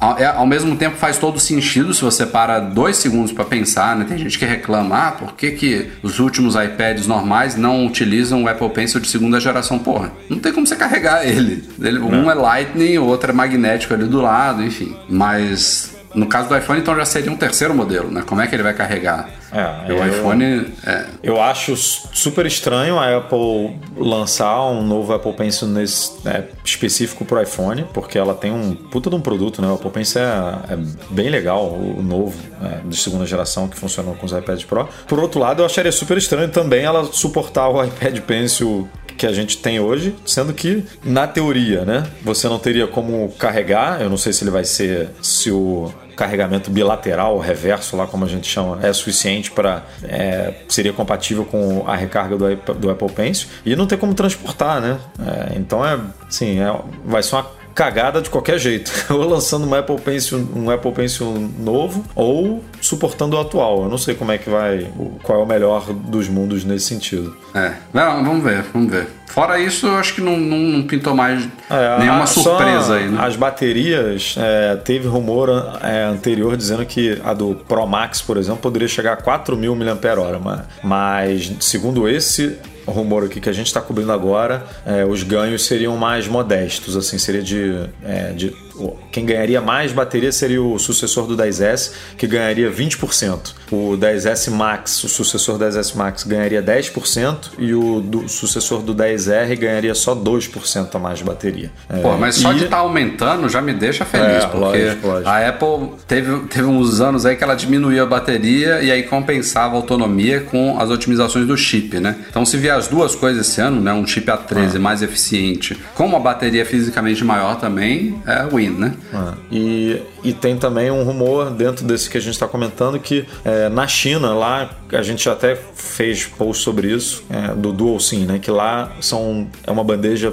ao, é- ao mesmo tempo faz todo sentido se você para dois segundos para pensar, né? Tem gente que reclama, ah, por que, que os últimos iPads normais não utilizam o Apple Pencil de segunda geração? Porra, não tem como você carregar ele. Ele- um é Lightning, o outro é magnético ali do lado, enfim. Mas no caso do iPhone, então já seria um terceiro modelo, né? Como é que ele vai carregar? É, o eu- iPhone é, Eu acho super estranho a Apple lançar um novo Apple Pencil nesse, é, específico pro iPhone, porque ela tem um puta de um produto, né? O Apple Pencil é, é bem legal, o novo, é, de segunda geração, que funcionou com os iPads Pro. Por outro lado, eu acharia super estranho também ela suportar o iPad Pencil que a gente tem hoje, sendo que, na teoria, né, você não teria como carregar, eu não sei se ele vai ser, se o carregamento bilateral, reverso, lá como a gente chama, é suficiente para é, seria compatível com a recarga do, do Apple Pencil e não tem como transportar, né? É, então é, assim, é, vai ser uma cagada de qualquer jeito. ou lançando um Apple Pencil, um Apple Pencil novo, ou suportando o atual. Eu não sei como é que vai, qual é o melhor dos mundos nesse sentido. É, não, vamos ver, vamos ver. Fora isso, eu acho que não, não, não pintou mais é, nenhuma a, surpresa aí, né? As baterias, é, teve rumor é, anterior dizendo que a do Pro Max, por exemplo, poderia chegar a 4.000 mAh, mas segundo esse, rumor aqui que a gente está cobrindo agora, é, os ganhos seriam mais modestos, assim, seria de, é, de quem ganharia mais bateria seria o sucessor do 10S, que ganharia 20%. O 10S Max, o sucessor do 10S Max, ganharia 10% e o do, sucessor do 10R ganharia só 2% a mais de bateria. Pô, mas só e... de estar tá aumentando já me deixa feliz, é, porque lógico, lógico. a Apple teve, teve uns anos aí que ela diminuía a bateria e aí compensava a autonomia com as otimizações do chip, né? Então se vier as duas coisas esse ano, né, um chip A13 ah. mais eficiente com uma bateria fisicamente maior também, é win né? Ah, e, e tem também um rumor dentro desse que a gente está comentando que é, na China, lá, a gente até fez post sobre isso, é, do Dual SIM, né? Que lá são, é uma bandeja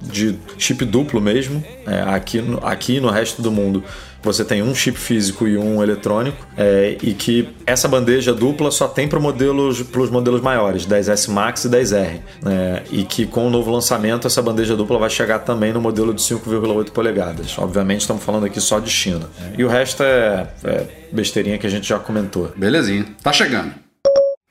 de chip duplo mesmo. É, aqui, aqui no resto do mundo você tem um chip físico e um eletrônico, é, e que essa bandeja dupla só tem para modelos, os modelos maiores, 10S Max e 10R. Né? E que com o novo lançamento essa bandeja dupla vai chegar também no modelo de 5,8 polegadas. Obviamente estamos falando aqui só de China. E o resto é, é besteirinha que a gente já comentou. Belezinha. Tá chegando.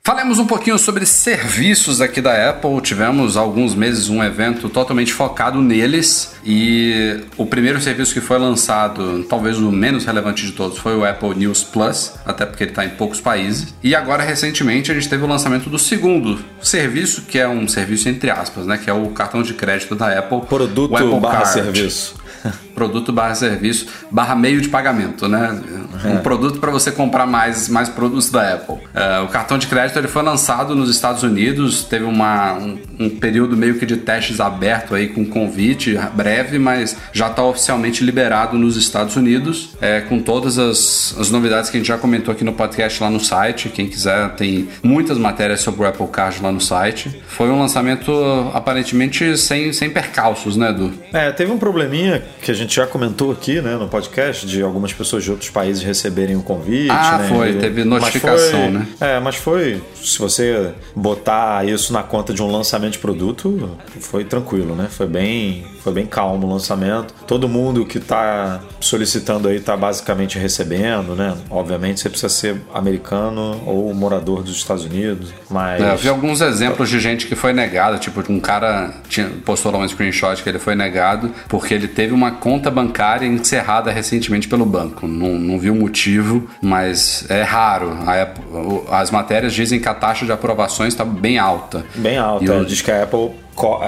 Falemos um pouquinho sobre serviços aqui da Apple. Tivemos há alguns meses um evento totalmente focado neles e o primeiro serviço que foi lançado, talvez o menos relevante de todos, foi o Apple News Plus, até porque ele está em poucos países. E agora recentemente a gente teve o lançamento do segundo serviço, que é um serviço entre aspas, né, que é o cartão de crédito da Apple. Produto Apple barra Card. serviço produto barra serviço barra meio de pagamento, né? Um é. produto para você comprar mais, mais produtos da Apple. Uh, o cartão de crédito ele foi lançado nos Estados Unidos, teve uma, um, um, período meio que de testes aberto aí com convite breve, mas já está oficialmente liberado nos Estados Unidos, é, com todas as, as novidades que a gente já comentou aqui no podcast lá no site. Quem quiser tem muitas matérias sobre o Apple Card lá no site. Foi um lançamento aparentemente sem, sem percalços, né, Edu? É, teve um probleminha que a gente já comentou aqui, né, no podcast, de algumas pessoas de outros países receberem o convite. Ah, né? foi, teve notificação, foi, né? É, mas foi. Se você botar isso na conta de um lançamento de produto, foi tranquilo, né? Foi bem, foi bem calmo o lançamento. Todo mundo que está solicitando aí está basicamente recebendo, né? Obviamente você precisa ser americano ou morador dos Estados Unidos, mas. É, eu vi alguns exemplos de gente que foi negada, tipo, um cara tinha, postou lá um screenshot que ele foi negado porque ele teve uma conta bancária encerrada recentemente pelo banco. Não, não vi o motivo, mas é raro. Apple, as matérias dizem que a taxa de aprovações está bem alta. Bem alta. Eu... Diz que a Apple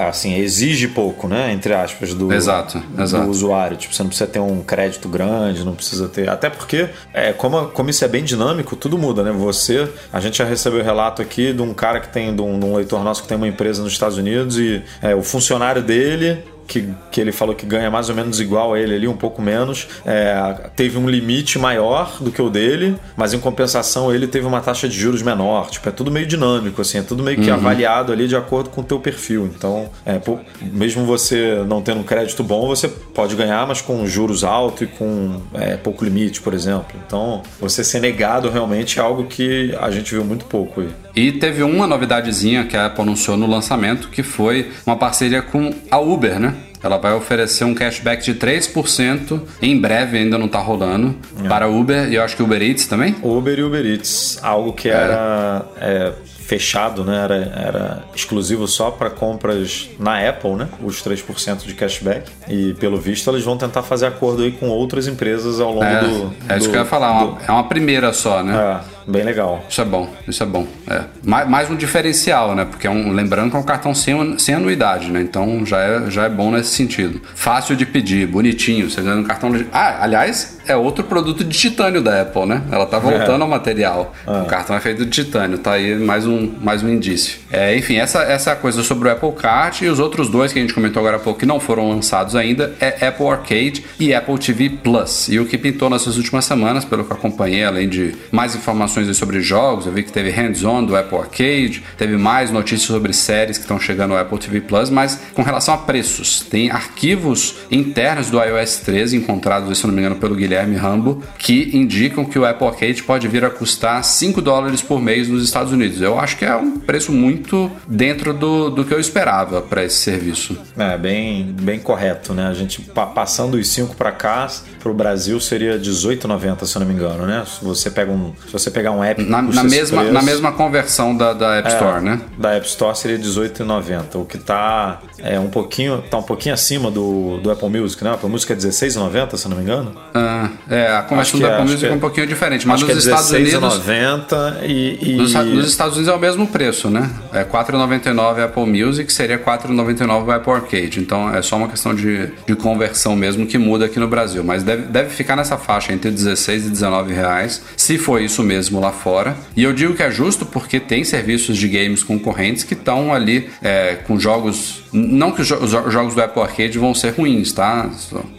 assim, exige pouco, né? Entre aspas, do, exato, exato. do usuário. Tipo, você não precisa ter um crédito grande, não precisa ter. Até porque, é, como, como isso é bem dinâmico, tudo muda, né? Você. A gente já recebeu relato aqui de um cara que tem, de um, de um leitor nosso que tem uma empresa nos Estados Unidos e é, o funcionário dele que, que ele falou que ganha mais ou menos igual a ele ali, um pouco menos, é, teve um limite maior do que o dele, mas em compensação ele teve uma taxa de juros menor. Tipo, é tudo meio dinâmico, assim, é tudo meio que uhum. avaliado ali de acordo com o teu perfil. Então, é, pô, mesmo você não tendo um crédito bom, você pode ganhar, mas com juros altos e com é, pouco limite, por exemplo. Então, você ser negado realmente é algo que a gente viu muito pouco aí. E teve uma novidadezinha que a Apple anunciou no lançamento, que foi uma parceria com a Uber, né? Ela vai oferecer um cashback de 3%, em breve ainda não está rolando, é. para Uber e eu acho que Uber Eats também? Uber e Uber Eats, algo que é. era é, fechado, né? Era, era exclusivo só para compras na Apple, né? Os 3% de cashback. E pelo visto eles vão tentar fazer acordo aí com outras empresas ao longo é, do. É isso do, que eu ia falar, do... é uma primeira só, né? É. Bem legal. Isso é bom, isso é bom. É. Mais, mais um diferencial, né? Porque é um, lembrando que é um cartão sem, sem anuidade, né? Então já é, já é bom nesse sentido. Fácil de pedir, bonitinho. Você ganha um cartão. Ah, aliás, é outro produto de titânio da Apple, né? Ela tá voltando é. ao material. É. O cartão é feito de titânio, tá aí mais um, mais um indício. É, enfim, essa, essa coisa sobre o Apple Card e os outros dois que a gente comentou agora há pouco que não foram lançados ainda é Apple Arcade e Apple TV Plus. E o que pintou nessas últimas semanas, pelo que acompanhei, além de mais informações sobre jogos, eu vi que teve hands-on do Apple Arcade, teve mais notícias sobre séries que estão chegando ao Apple TV Plus, mas com relação a preços, tem arquivos internos do iOS 13 encontrados, se não me engano, pelo Guilherme Rambo, que indicam que o Apple Arcade pode vir a custar 5 dólares por mês nos Estados Unidos. Eu acho que é um preço muito dentro do, do que eu esperava para esse serviço. É, bem, bem correto, né? A gente passando os 5 para cá, para o Brasil seria 18,90, se não me engano, né? Se você pega um, se você pegar um app na, na mesma preço, na mesma conversão da, da App é, Store, né? Da App Store seria 18,90, o que tá é um pouquinho tá um pouquinho acima do, do Apple Music, né? A Apple Music é 16,90, se eu não me engano. Ah, é, a conversão da é, Apple Music é, um pouquinho diferente, mas nos é Estados Unidos 16,90 e, e nos, nos, Estados Unidos é o mesmo preço, né? É 4,99 Apple Music, seria 4,99 Apple Arcade. Então é só uma questão de, de conversão mesmo que muda aqui no Brasil, mas deve, deve ficar nessa faixa entre 16 e 19 reais, se for isso mesmo lá fora. E eu digo que é justo porque tem serviços de games concorrentes que estão ali é, com jogos. Não que os, jogos do Apple Arcade vão ser ruins, tá?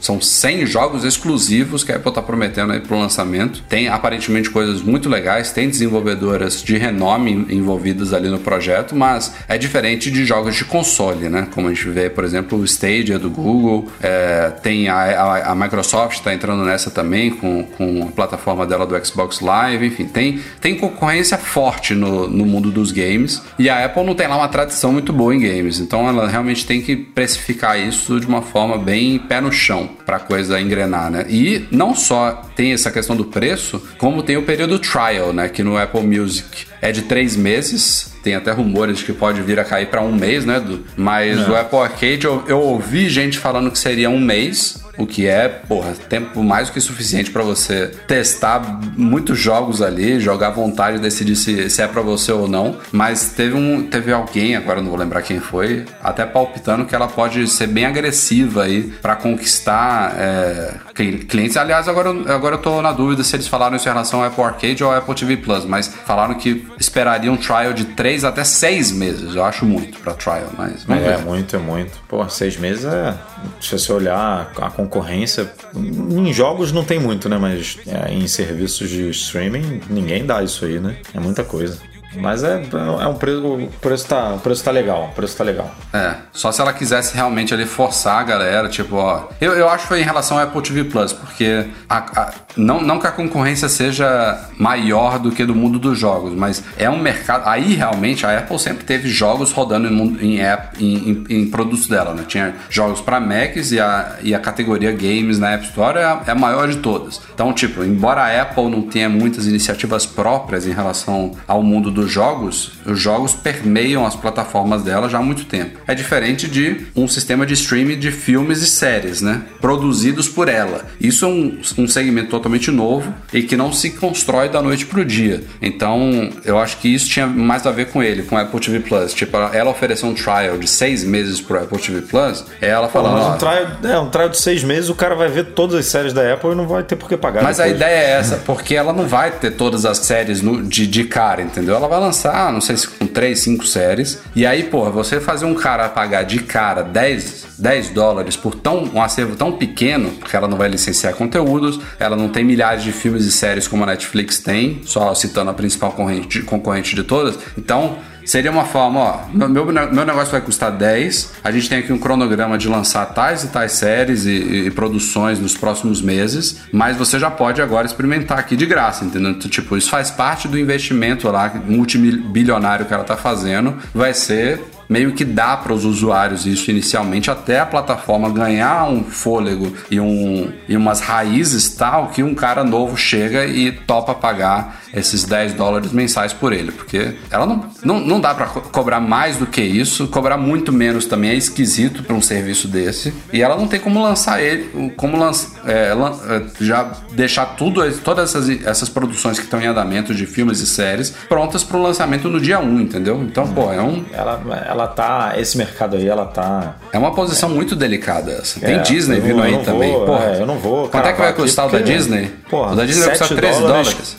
São 100 jogos exclusivos que a Apple está prometendo aí para o lançamento. Tem aparentemente coisas muito legais, tem desenvolvedoras de renome envolvidas ali no projeto, mas é diferente de jogos de console, né? Como a gente vê, por exemplo, o Stadia do Google, é, tem a, a, a Microsoft está entrando nessa também com, com a plataforma dela do Xbox Live, enfim, tem, tem concorrência forte no, no mundo dos games e a Apple não tem lá uma tradição muito boa em games, então ela realmente tem que precificar isso de uma forma bem pé no chão para a coisa engrenar, né? E não só tem essa questão do preço, como tem o período trial, né? Que no Apple Music é de três meses. Tem até rumores que pode vir a cair para um mês, né? Mas é. o Apple Arcade eu, eu ouvi gente falando que seria um mês o que é, porra, tempo mais do que suficiente para você testar muitos jogos ali, jogar à vontade, decidir se, se é para você ou não. Mas teve um, teve alguém, agora não vou lembrar quem foi, até palpitando que ela pode ser bem agressiva aí para conquistar é, clientes. Aliás, agora, agora eu tô na dúvida se eles falaram isso em relação ao Apple Arcade ou ao Apple TV Plus, mas falaram que esperariam um trial de 3 até 6 meses. Eu acho muito para trial, mas vamos é, ver. muito, é muito. Pô, 6 meses é. Se você olhar a concorrência, em jogos não tem muito, né? Mas é, em serviços de streaming, ninguém dá isso aí, né? É muita coisa. Mas é, é um preço. O preço tá, o preço tá legal. O preço tá legal. É. Só se ela quisesse realmente ali forçar a galera, tipo, ó. Eu, eu acho que foi em relação ao Apple TV Plus, porque a, a, não, não que a concorrência seja maior do que do mundo dos jogos, mas é um mercado. Aí realmente a Apple sempre teve jogos rodando em, em, app, em, em, em produtos dela, né? Tinha jogos para Macs e a, e a categoria games na App Store é a, é a maior de todas. Então, tipo, embora a Apple não tenha muitas iniciativas próprias em relação ao mundo dos jogos, os jogos permeiam as plataformas dela já há muito tempo. É diferente de um sistema de streaming de filmes e séries, né? Produzidos por ela. Isso é um, um segmento totalmente novo e que não se constrói da noite pro dia. Então, eu acho que isso tinha mais a ver com ele, com o Apple TV Plus. Tipo, ela ofereceu um trial de seis meses pro Apple TV Plus, é ela falando. Mas um trial, é, um trial de seis meses, o cara vai ver todas as séries da Apple e não vai ter por que pagar. Mas depois. a ideia é essa, porque ela não vai ter todas as séries no, de, de cara, entendeu? Ela vai lançar, não sei se com 3, 5 séries. E aí, porra, você fazer um cara pagar de cara 10, 10 dólares por tão, um acervo tão pequeno, porque ela não vai licenciar conteúdos, ela não tem milhares de filmes e séries como a Netflix tem, só citando a principal concorrente, concorrente de todas. Então, Seria uma forma, ó, meu, meu negócio vai custar 10, a gente tem aqui um cronograma de lançar tais e tais séries e, e, produções nos próximos meses, mas você já pode agora experimentar aqui de graça, entendeu? Então, tipo, isso faz parte do investimento lá, multibilionário que ela tá fazendo, vai ser meio que dá para os usuários isso inicialmente até a plataforma ganhar um fôlego e, um, e umas raízes tal que um cara novo chega e topa pagar esses 10 dólares mensais por ele, porque ela não, não, não dá para co cobrar mais do que isso, cobrar muito menos também é esquisito para um serviço desse, e ela não tem como lançar ele, como lança, é, é, já deixar tudo, todas essas, essas produções que estão em andamento de filmes e séries prontas para o lançamento no dia 1, entendeu? Então, pô, é um. Ela, ela tá. Esse mercado aí, ela tá. É uma posição muito delicada essa. Tem É, Disney vindo aí não também. vou, Porra, é, eu não vou Quanto é que vai custar o da Disney? Porra, o da Disney vai 7 custar 13 dólares.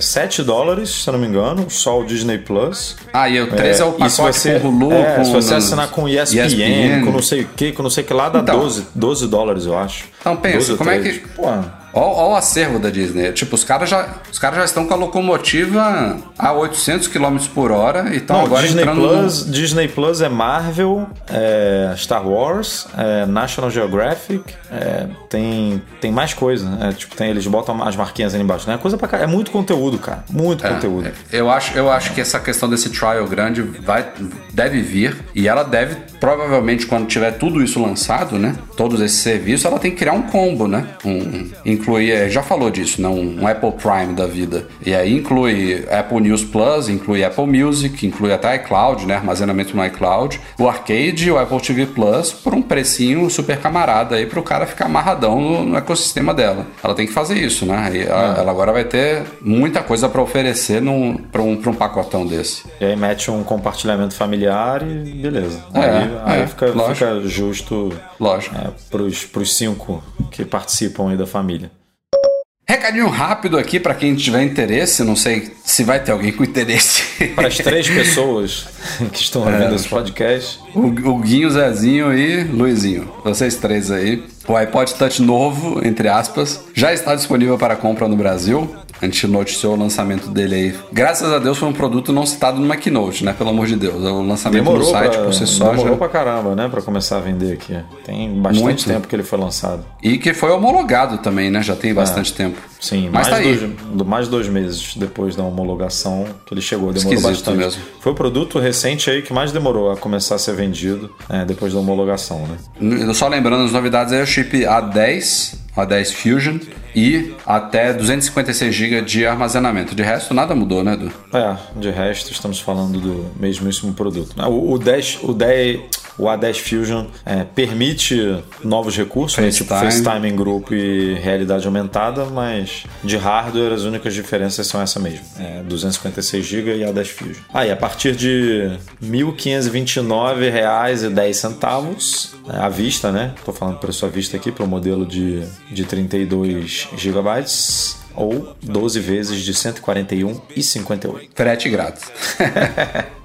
7, dólares, se eu não me engano, só o Disney Plus. Ah, e o 13 é, o se pacote você, com Hulu, é, com... se você assinar com ESPN, ESPN. com não sei o que, com não sei o que lá, dá Então. 12, 12 dólares, eu acho. Então, pensa, 12 ou como é 13. que- Porra, Olha o acervo da Disney. Tipo, os caras já, os caras já estão com a locomotiva a 800 km por hora e estão agora Disney entrando... no- Plus, Disney Plus é Marvel, é Star Wars, é National Geographic, é, tem, tem mais coisa. É, tipo, tem, eles botam as marquinhas ali embaixo. Né? Coisa pra. É muito conteúdo, cara. Muito conteúdo. É, Eu acho, eu acho que essa questão desse trial grande vai, deve vir e ela deve, provavelmente, quando tiver tudo isso lançado, né? Todos esses serviços, ela tem que criar um combo, né? Um, incluir, é, já falou disso, né? Um, um Apple Prime da vida. E aí inclui Apple News Plus, inclui Apple Music, inclui até iCloud, né? Armazenamento no iCloud, o Arcade e o Apple TV Plus por um precinho super camarada aí pro cara ficar amarradão no, no ecossistema dela. Ela tem que fazer isso, né? E a- ela agora vai ter muita coisa para oferecer pra, um, pra um pacotão desse. E aí mete um compartilhamento familiar e beleza. É, aí aí é, fica, lógico. fica justo Lógico. é, pros, pros cinco que participam aí da família. Recadinho rápido aqui para quem tiver interesse, não sei se vai ter alguém com interesse. Para as três pessoas que estão É. ouvindo esse podcast, O, o Guinho, Zezinho e Luizinho. Vocês três aí. O iPod Touch novo, entre aspas, já está disponível para compra no Brasil. A gente noticiou o lançamento dele aí. Graças a Deus foi um produto não citado numa keynote, né? Pelo amor de Deus. O lançamento demorou, no site pra, por si só demorou já... pra caramba, né? Pra começar a vender aqui. Tem bastante Muito. tempo que ele foi lançado. E que foi homologado também, né? Já tem bastante tempo. Sim, Mas mais, tá dois, do- mais dois meses depois da homologação que ele chegou. Demorou Esquisito bastante. mesmo. Foi o produto recente aí que mais demorou a começar a ser vendido é, depois da homologação, né? Só lembrando as novidades aí, o chip A10, A10 Fusion e até 256 GB de armazenamento. De resto, nada mudou, né, Edu? É, de resto, estamos falando do mesmíssimo produto. Ah, O, o 10, o 10, o A10 Fusion é, permite novos recursos, né, tipo FaceTime. FaceTime em grupo e realidade aumentada, mas de hardware as únicas diferenças são essa mesmo: é 256 GB e A10 Fusion. Ah, e a partir de R$ 1.529,10 é, à vista, né? Tô falando preço à vista aqui para o modelo de, de 32 GB ou 12 vezes de 141,58. Frete grátis.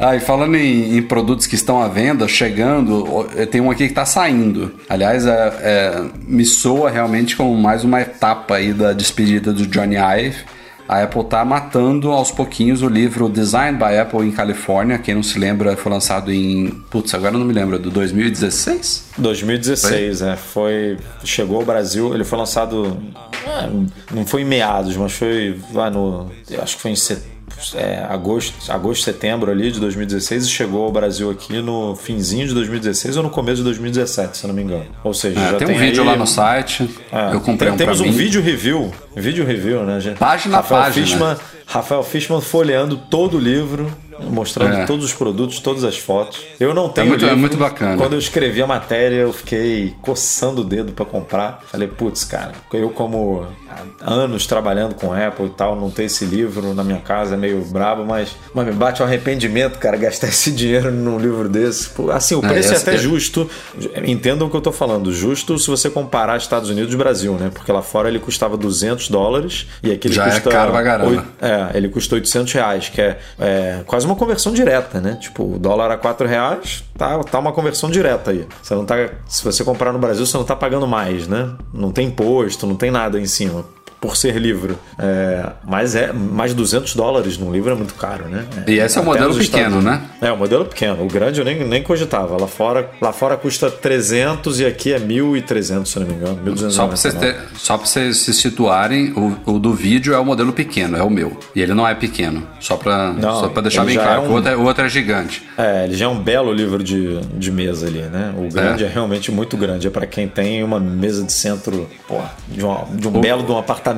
ah, e falando em, em produtos que estão à venda, chegando, ó, tem um aqui que está saindo. Aliás, é, é, me soa realmente como mais uma etapa aí da despedida do Johnny Ive. A Apple tá matando aos pouquinhos o livro Designed by Apple em Califórnia. Quem não se lembra, foi lançado em. Putz, agora não me lembro, do 2016? 2016, é, foi chegou ao Brasil, ele foi lançado é, não foi em meados, mas foi lá no, acho que foi em set- é, agosto, agosto, setembro ali de 2016 e chegou ao Brasil aqui no finzinho de 2016 ou no começo de 2017, se eu não me engano. Ou seja, É, já tem tem, um vídeo aí- lá no site. é, eu comprei tem- um Temos um mim. vídeo review, vídeo review, né, gente? Página a página. Fishman, Rafael Fishman folheando todo o livro, mostrando É. todos os produtos, todas as fotos. Eu não tenho muito- o é livro. muito bacana. Quando eu escrevi a matéria, eu fiquei coçando o dedo pra comprar. Falei, putz, cara, eu como há anos trabalhando com Apple e tal, não ter esse livro na minha casa é meio brabo, mas, mas me bate um arrependimento, cara, gastar esse dinheiro num livro desse. Assim, o É, preço é, esse- até é- justo. Entendam o que eu tô falando. Justo se você comparar Estados Unidos e Brasil, né? Porque lá fora ele custava 200 dólares e aqui ele Já é custa... caro pra caramba. oito- é, ele custa 800 reais, que é, é quase uma conversão direta, né? Tipo, o dólar a 4 reais, tá, tá uma conversão direta aí. Você não tá, se você comprar no Brasil, você não tá pagando mais, né? Não tem imposto, não tem nada em cima. Por ser livro. É, mas é mais de 200 dólares num livro é muito caro, né? E esse é o modelo pequeno, Estados- né? É, o modelo pequeno. O grande eu nem, nem cogitava. Lá fora, lá fora custa 300 e aqui é 1.300, se não me engano. 1.299. Só pra, vocês ter- só pra vocês se situarem, o, o do vídeo é o modelo pequeno, é o meu. E ele não é pequeno. Só pra, Não, só pra deixar bem já claro. é que um- O, outro é, o outro é gigante. É, ele já é um belo livro de, de mesa ali, né? O grande é, realmente muito grande. É pra quem tem uma mesa de centro, pô, de, uma- de um belo de um apartamento.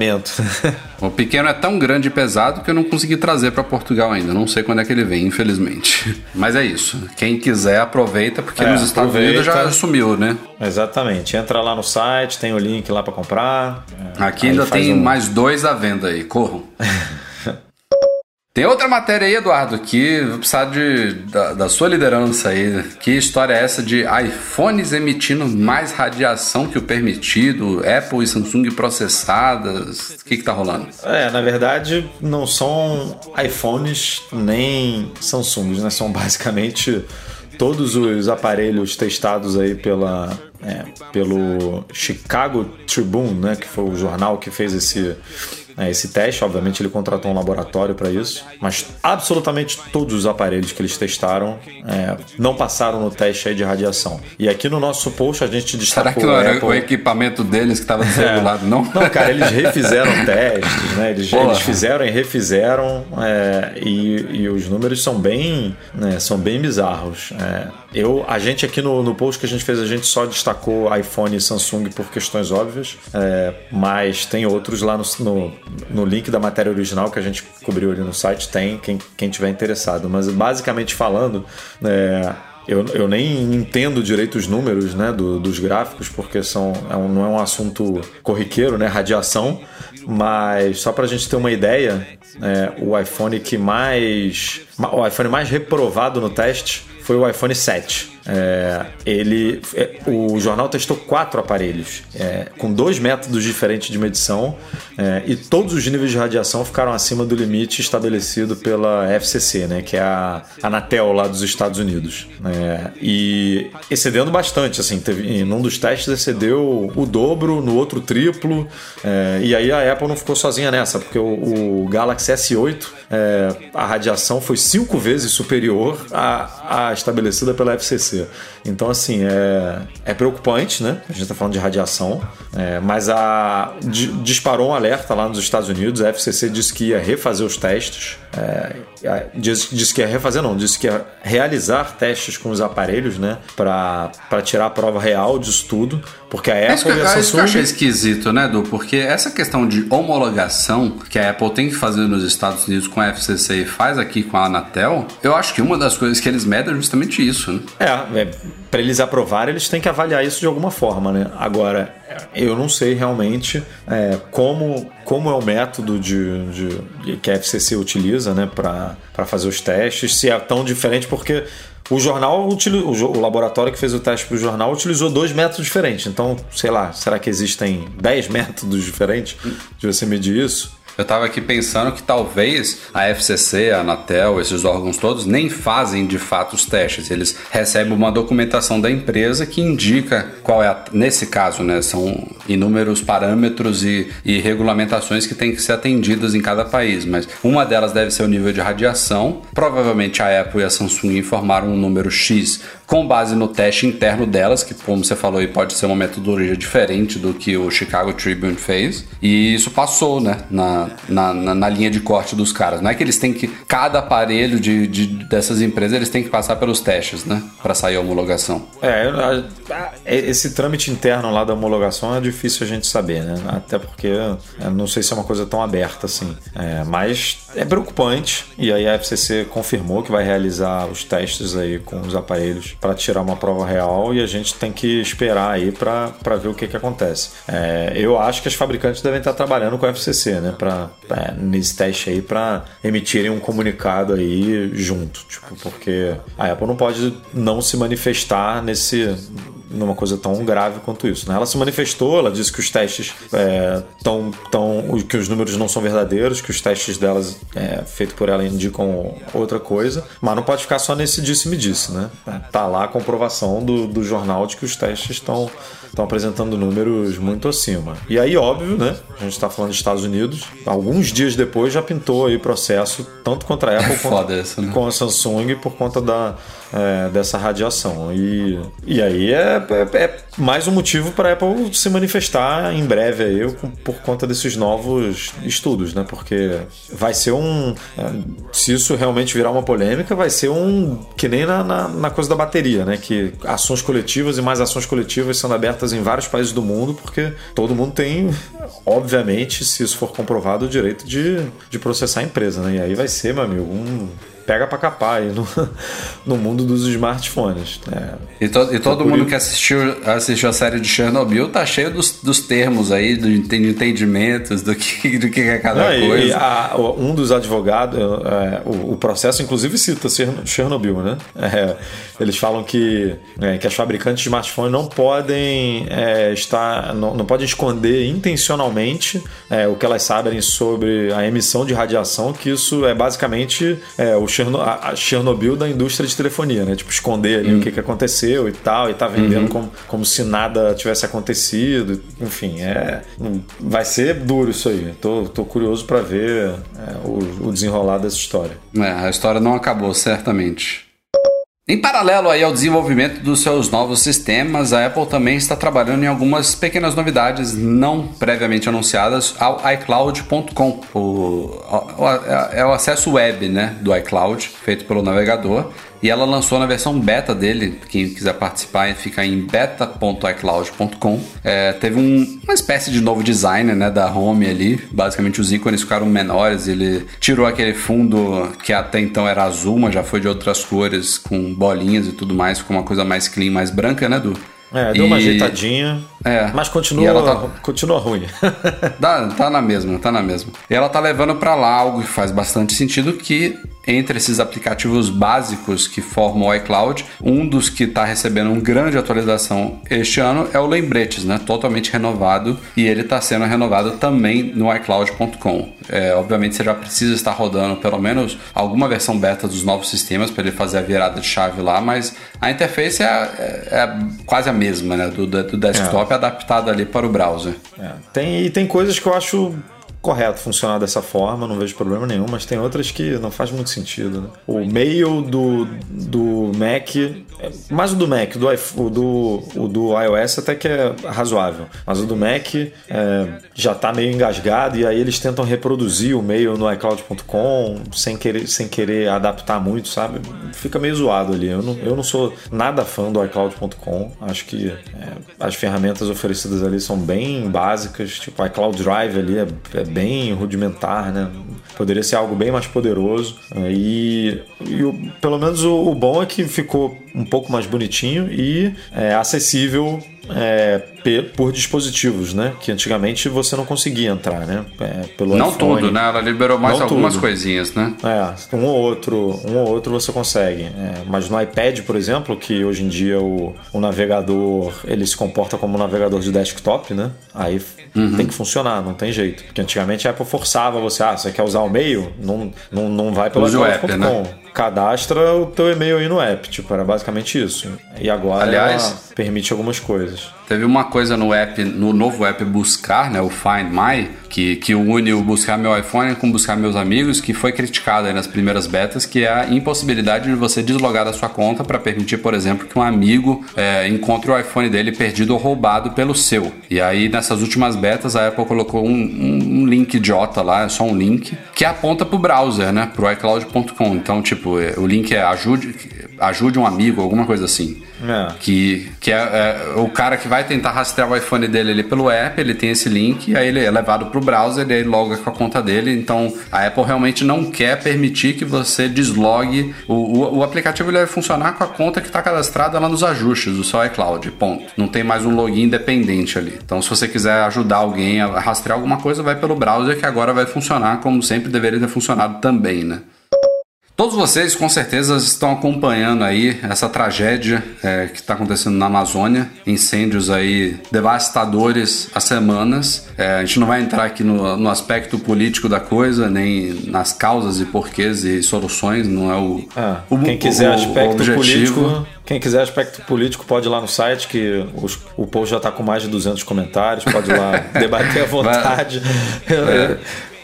O pequeno é tão grande e pesado que eu não consegui trazer pra Portugal ainda. Não sei quando é que ele vem, infelizmente. Mas é isso. Quem quiser, aproveita, porque É, nos Estados aproveita. Unidos já sumiu, né? Exatamente. Entra lá no site, tem o link lá pra comprar. É, Aqui aí ainda tem um- mais dois à venda aí. Corram. Tem outra matéria aí, Eduardo, que vou precisar de, da, da, sua liderança aí. Que história é essa de iPhones emitindo mais radiação que o permitido, Apple e Samsung processadas? O que, que tá rolando? É, na verdade, não são iPhones nem Samsungs, né? São basicamente todos os aparelhos testados aí pela, é, pelo Chicago Tribune, né, que foi o jornal que fez esse esse teste. Obviamente, ele contratou um laboratório para isso, mas absolutamente todos os aparelhos que eles testaram é, não passaram no teste de radiação. E aqui no nosso post a gente destacou. Será que não era Apple... o equipamento deles que estava desregulado, é. não? Não, cara, eles refizeram testes, né? Eles, eles fizeram e refizeram é, e, e, os números são bem, né, são bem bizarros. É, eu, a gente aqui no, no post que a gente fez, a gente só destacou iPhone e Samsung por questões óbvias, é, mas tem outros lá no, no, no, link da matéria original que a gente cobriu ali no site, tem quem, quem tiver interessado. Mas basicamente falando, é, eu, eu nem entendo direito os números né, do, dos gráficos, porque são, é um, não é um assunto corriqueiro, né, radiação, mas só para a gente ter uma ideia, é, o iPhone que mais. O iPhone mais reprovado no teste foi o iPhone 7. É, ele, é, o jornal testou quatro aparelhos é, com dois métodos diferentes de medição é, e todos os níveis de radiação ficaram acima do limite estabelecido pela FCC, né, que é a Anatel lá dos Estados Unidos. É, e excedendo bastante, assim, teve, em um dos testes excedeu o dobro, no outro triplo. É, e aí a Apple não ficou sozinha nessa, porque o, o Galaxy S8 a radiação foi cinco vezes superior à, à estabelecida pela FCC. Então, assim, é, é preocupante, né? A gente está falando de radiação, é, mas a, disparou um alerta lá nos Estados Unidos. A FCC disse que ia refazer os testes. É, disse, disse que ia refazer, não, disse que ia realizar testes com os aparelhos, né? Para tirar a prova real disso tudo. Porque a Apple é e a Samsung... Isso que eu achei esquisito, né, Du? Porque essa questão de homologação que a Apple tem que fazer nos Estados Unidos com a FCC e faz aqui com a Anatel, eu acho que uma das coisas que eles medem é justamente isso, né? É, é para eles aprovarem, eles têm que avaliar isso de alguma forma, né? Agora, eu não sei realmente é, como, como é o método de, de, que a FCC utiliza né, para fazer os testes, se é tão diferente, porque o jornal, o laboratório que fez o teste para o jornal utilizou dois métodos diferentes. Então, sei lá, será que existem dez métodos diferentes de você medir isso? Eu estava aqui pensando que talvez a FCC, a Anatel, esses órgãos todos nem fazem de fato os testes. Eles recebem uma documentação da empresa que indica qual é, a, nesse caso, né, são inúmeros parâmetros e, e regulamentações que têm que ser atendidas em cada país. Mas uma delas deve ser o nível de radiação. Provavelmente a Apple e a Samsung informaram um número X com base no teste interno delas, que como você falou aí pode ser uma metodologia diferente do que o Chicago Tribune fez. E isso passou, né, na, na, na, na linha de corte dos caras. Não é que eles têm que, cada aparelho de, de dessas empresas, eles têm que passar pelos testes, né, para sair a homologação. É, esse trâmite interno lá da homologação é difícil a gente saber, né, até porque não sei se é uma coisa tão aberta assim. É, mas é preocupante e aí a FCC confirmou que vai realizar os testes aí com os aparelhos para tirar uma prova real e a gente tem que esperar aí para ver o que, que acontece. É, eu acho que as fabricantes devem estar trabalhando com a FCC, né, pra, é, nesse teste aí para emitirem um comunicado aí junto, tipo, porque a Apple não pode não se manifestar nesse numa coisa tão grave quanto isso. Né? Ela se manifestou, ela disse que os testes é, tão, tão, que os números não são verdadeiros, que os testes delas é, feitos por ela indicam outra coisa, mas não pode ficar só nesse disse-me disse, né? Tá lá a comprovação do, do jornal de que os testes estão estão apresentando números muito acima. E aí, óbvio, né? A gente está falando dos Estados Unidos. Alguns dias depois já pintou aí processo tanto contra a Apple quanto isso, né? com a Samsung por conta da, é, dessa radiação. E, e aí é, é, é mais um motivo para a Apple se manifestar em breve aí por conta desses novos estudos, né? Porque vai ser um. É, se isso realmente virar uma polêmica, vai ser um. que nem na, na, na coisa da bateria, né? Que ações coletivas e mais ações coletivas sendo abertas em vários países do mundo, porque todo mundo tem, obviamente, se isso for comprovado, o direito de, de processar a empresa, né? E aí vai ser, meu amigo, um pega para capar aí no, no mundo dos smartphones. É. E, to, e todo mundo que assistiu, assistiu a série de Chernobyl, tá cheio dos, dos termos aí, de entendimentos, do que, do que é cada Não, coisa. e a- um dos advogados, é, o, o processo inclusive cita Cher- Chernobyl, né? É, eles falam que, é, que as fabricantes de smartphone não podem é, estar, não, não podem esconder intencionalmente é, o que elas sabem sobre a emissão de radiação, que isso é basicamente é, o Cherno, a, Chernobyl da indústria de telefonia, né? Tipo, esconder ali o que, que aconteceu e tal, e tá vendendo como, como se nada tivesse acontecido. Enfim, é, vai ser duro isso aí. Tô, tô curioso para ver é, o, o desenrolar dessa história. É, a história não acabou, certamente. Em paralelo aí ao desenvolvimento dos seus novos sistemas, a Apple também está trabalhando em algumas pequenas novidades não previamente anunciadas ao iCloud.com. O, é o acesso web né, do iCloud, feito pelo navegador. E ela lançou na versão beta dele. Quem quiser participar, fica em beta.icloud.com. É, teve um- uma espécie de novo design né, da home ali. Basicamente, os ícones ficaram menores. Ele tirou aquele fundo que até então era azul, mas já foi de outras cores, com bolinhas e tudo mais. Ficou uma coisa mais clean, mais branca, né, Du? É, deu uma E- ajeitadinha, É. mas continua, tá- continua ruim. Tá, tá na mesma, tá na mesma. E ela tá levando pra lá algo que faz bastante sentido que entre esses aplicativos básicos que formam o iCloud, um dos que está recebendo uma grande atualização este ano é o Lembretes, né? Totalmente renovado e ele está sendo renovado também no iCloud.com. É, obviamente você já precisa estar rodando pelo menos alguma versão beta dos novos sistemas para ele fazer a virada de chave lá, mas a interface é, é- é quase a mesma, né? Do, do desktop adaptada ali para o browser. É, tem, e tem coisas que eu acho correto funcionar dessa forma, não vejo problema nenhum, mas tem outras que não faz muito sentido. Né? O mail do, do Mac, mais o do Mac, do, o do, o do iOS até que é razoável, mas o do Mac é, já está meio engasgado e aí eles tentam reproduzir o mail no iCloud.com sem querer, sem querer adaptar muito, sabe? Fica meio zoado ali. Eu não, eu não sou nada fã do iCloud.com, acho que é, as ferramentas oferecidas ali são bem básicas, tipo o iCloud Drive ali é, é bem rudimentar, né? Poderia ser algo bem mais poderoso. É, E, e o- pelo menos o, o bom é que ficou um pouco mais bonitinho e é, acessível é, por dispositivos, né? Que antigamente você não conseguia entrar, né? É, pelo Não iPhone. tudo, né? Ela liberou mais Não algumas tudo. coisinhas, né? É, um ou outro, um ou outro você consegue. É, mas no iPad, por exemplo, que hoje em dia o, o navegador ele se comporta como um navegador de desktop, né? Aí Uhum. tem que funcionar, não tem jeito. Porque antigamente a Apple forçava você, ah, você quer usar o e-mail? Não, não, não vai pelo iCloud.com. né? Cadastra o teu e-mail aí no app, tipo, era basicamente isso. E agora Aliás- permite algumas coisas. Teve uma coisa no app, no novo app Buscar, né, o Find My, que, que une o buscar meu iPhone com buscar meus amigos, que foi criticado aí nas primeiras betas, que é a impossibilidade de você deslogar da sua conta para permitir, por exemplo, que um amigo é, encontre o iPhone dele perdido ou roubado pelo seu. E aí nessas últimas betas a Apple colocou um, um- um link idiota lá, é só um link, que aponta pro browser, né, pro iCloud.com. Então, tipo, é, o link é ajude, ajude um amigo, alguma coisa assim. É. Que, que é, é o cara que vai tentar rastrear o iPhone dele ali pelo app, ele tem esse link, aí ele é levado pro browser e aí loga com a conta dele. Então a Apple realmente não quer permitir que você deslogue. O, o, o aplicativo ele vai funcionar com a conta que está cadastrada lá nos ajustes do seu iCloud. Ponto. Não tem mais um login independente ali. Então se você quiser ajudar alguém a rastrear alguma coisa, vai pelo browser que agora vai funcionar como sempre deveria ter funcionado também, né? Todos vocês com certeza estão acompanhando aí essa tragédia é, que está acontecendo na Amazônia, incêndios aí devastadores há semanas. É, a gente não vai entrar aqui no, no aspecto político da coisa, nem nas causas e porquês e soluções, não é o, É, o quem quiser o- o aspecto objetivo. político, quem quiser aspecto político pode ir lá no site que os- o post já está com mais de 200 comentários, pode ir lá debater à vontade. Eu, É.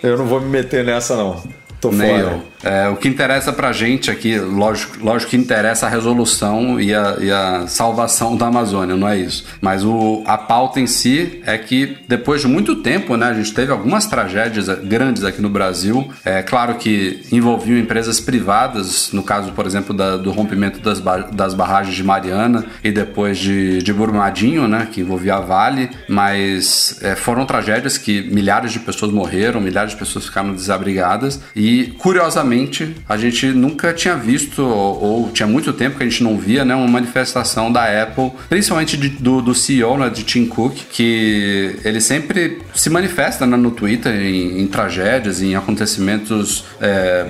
eu não vou me meter nessa não. Tô Nem fora. eu. É, o que interessa pra gente aqui, lógico, lógico que interessa a resolução e a, e a salvação da Amazônia, não é isso. Mas o, a pauta em si é que depois de muito tempo, né, a gente teve algumas tragédias grandes aqui no Brasil. É claro que envolviam empresas privadas, no caso, por exemplo, da- do rompimento das, das barragens de Mariana e depois de, de né, que envolvia a Vale, mas é, foram tragédias que milhares de pessoas morreram, milhares de pessoas ficaram desabrigadas e, curiosamente, a gente nunca tinha visto, ou, ou, tinha muito tempo que a gente não via, né, uma manifestação da Apple, principalmente de, do, do CEO, né, de Tim Cook, que ele sempre se manifesta né, no Twitter em, em tragédias, em acontecimentos é,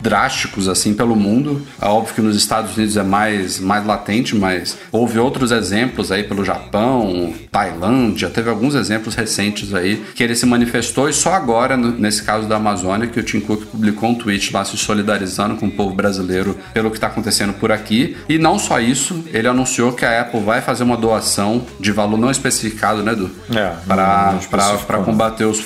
drásticos assim pelo mundo. É óbvio que nos Estados Unidos é mais, mais latente, mas houve outros exemplos aí pelo Japão, Tailândia, teve alguns exemplos recentes aí que ele se manifestou e só agora, nesse caso da Amazônia, que o Tim Cook publicou um tweet lá se solidarizando com o povo brasileiro pelo que está acontecendo por aqui. E não só isso, ele anunciou que a Apple vai fazer uma doação de valor não especificado, né, Edu? É, para combater os,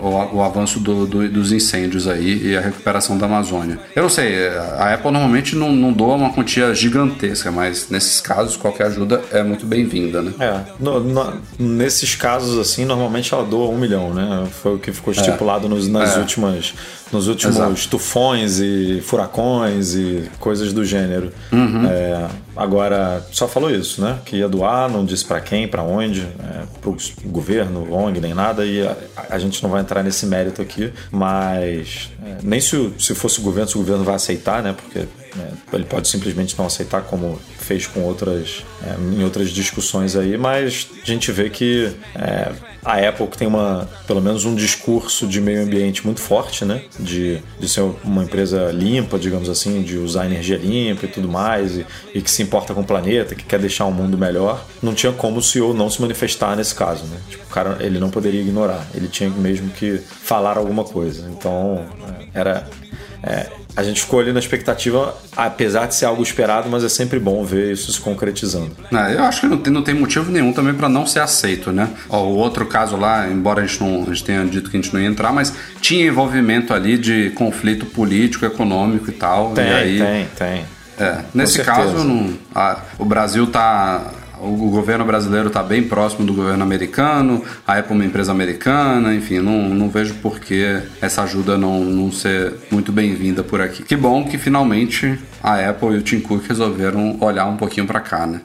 o, o avanço do, do, dos incêndios aí e a recuperação da Amazônia. Eu não sei, a Apple normalmente não, não doa uma quantia gigantesca, mas nesses casos qualquer ajuda é muito bem-vinda, né? É, no, no, nesses casos assim, normalmente ela doa um milhão, né? Foi o que ficou é. estipulado é. nos, nas é. últimas nos últimos Exato. tufões e furacões e coisas do gênero. Uhum. É, agora, só falou isso, né? Que ia doar, não disse para quem, para onde, é, pro governo, ONG, nem nada, e a, a, gente não vai entrar nesse mérito aqui, mas nem se, se fosse o governo, se o governo vai aceitar, né? Porque é, ele pode simplesmente não aceitar, como fez com outras é, em outras discussões aí, mas a gente vê que é, a Apple tem uma pelo menos um discurso de meio ambiente muito forte, né? De, de ser uma empresa limpa, digamos assim, de usar energia limpa e tudo mais, e, e que se importa com o planeta, que quer deixar um mundo melhor. Não tinha como o CEO não se manifestar nesse caso, né? Tipo, o cara ele não poderia ignorar, ele tinha mesmo que falar alguma coisa. Então é, era é, a gente ficou ali na expectativa, apesar de ser algo esperado, mas é sempre bom ver isso se concretizando. É, eu acho que não tem, não tem motivo nenhum também para não ser aceito, né? Ó, o outro caso lá, embora a gente, não, a gente tenha dito que a gente não ia entrar, mas tinha envolvimento ali de conflito político, econômico e tal. Tem, e aí, tem, tem. É, nesse caso, não, a, o Brasil tá o governo brasileiro está bem próximo do governo americano, a Apple é uma empresa americana, enfim, não, não vejo por que essa ajuda não, não ser muito bem-vinda por aqui. Que bom que finalmente a Apple e o Tim Cook resolveram olhar um pouquinho para cá, né?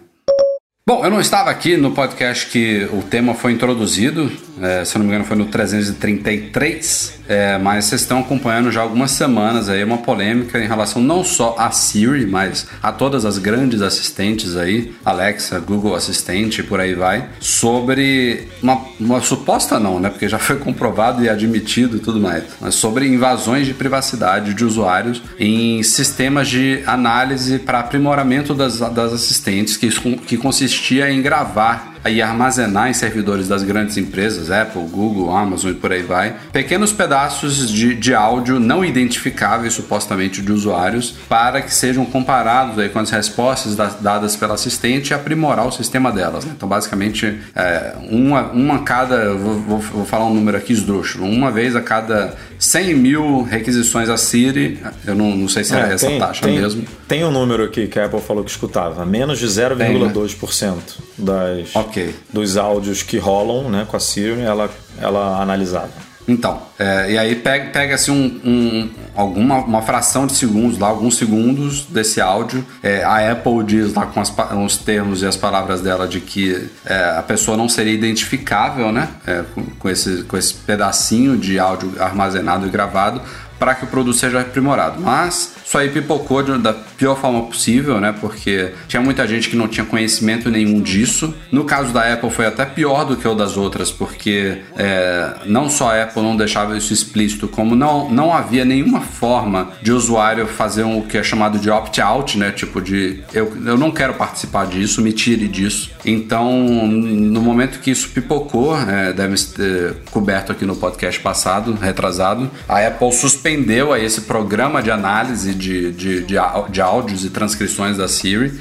Bom, eu não estava aqui no podcast que o tema foi introduzido, é, se não me engano foi no 333, é, mas vocês estão acompanhando já algumas semanas aí uma polêmica em relação não só a Siri, mas a todas as grandes assistentes aí, Alexa, Google Assistente e por aí vai, sobre uma, uma suposta não, né, porque já foi comprovado e admitido e tudo mais, mas sobre invasões de privacidade de usuários em sistemas de análise para aprimoramento das, das assistentes que, que consistia em gravar e armazenar em servidores das grandes empresas, Apple, Google, Amazon e por aí vai, pequenos pedaços de, de áudio não identificáveis supostamente de usuários para que sejam comparados aí com as respostas da, dadas pela assistente e aprimorar o sistema delas. Né? Então, basicamente, é, uma, uma cada, vou, vou, falar um número aqui esdrúxulo, uma vez a cada 100 mil requisições a Siri, eu não, não sei se é, é essa taxa tem, mesmo. Tem um número aqui que a Apple falou que escutava, menos de 0,2% né? das, okay. Dos áudios que rolam né, com a Siri, ela, ela analisava. Então, é, e aí pega, pega assim um, um, alguma uma fração de segundos lá, alguns segundos desse áudio. É, a Apple diz lá com as, os termos e as palavras dela de que é, a pessoa não seria identificável, né? É, com, com, esse, com esse pedacinho de áudio armazenado e gravado para que o produto seja aprimorado. Mas isso aí pipocou da pior forma possível, né? Porque tinha muita gente que não tinha conhecimento nenhum disso. No caso da Apple foi até pior do que o das outras, porque é, não só a Apple não deixava isso explícito, como não, não havia nenhuma forma de usuário fazer um, o que é chamado de opt-out, né? Tipo de eu, eu não quero participar disso, me tire disso. Então, no momento que isso pipocou, é, deve ter coberto aqui no podcast passado, retrasado, a Apple suspendeu suspendeu aí esse programa de análise de, de, de, de áudios e transcrições da Siri.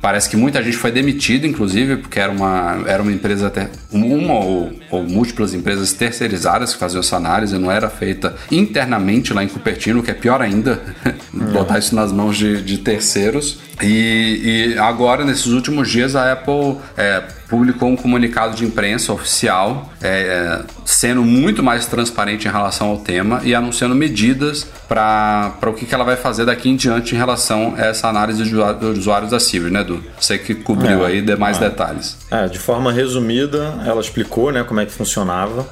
Parece que muita gente foi demitida, inclusive, porque era uma, era uma empresa, até, uma ou, ou, múltiplas empresas terceirizadas que faziam essa análise, não era feita internamente lá em Cupertino, que é pior ainda, botar isso nas mãos de, de terceiros. E, e, agora, nesses últimos dias, a Apple é, publicou um comunicado de imprensa oficial, é, sendo muito mais transparente em relação ao tema e anunciando medidas para o que, que ela vai fazer daqui em diante em relação a essa análise de usuários da Siri, né, Edu? Você que cobriu é, aí demais é. detalhes. É, de forma resumida, ela explicou né, como é que funcionava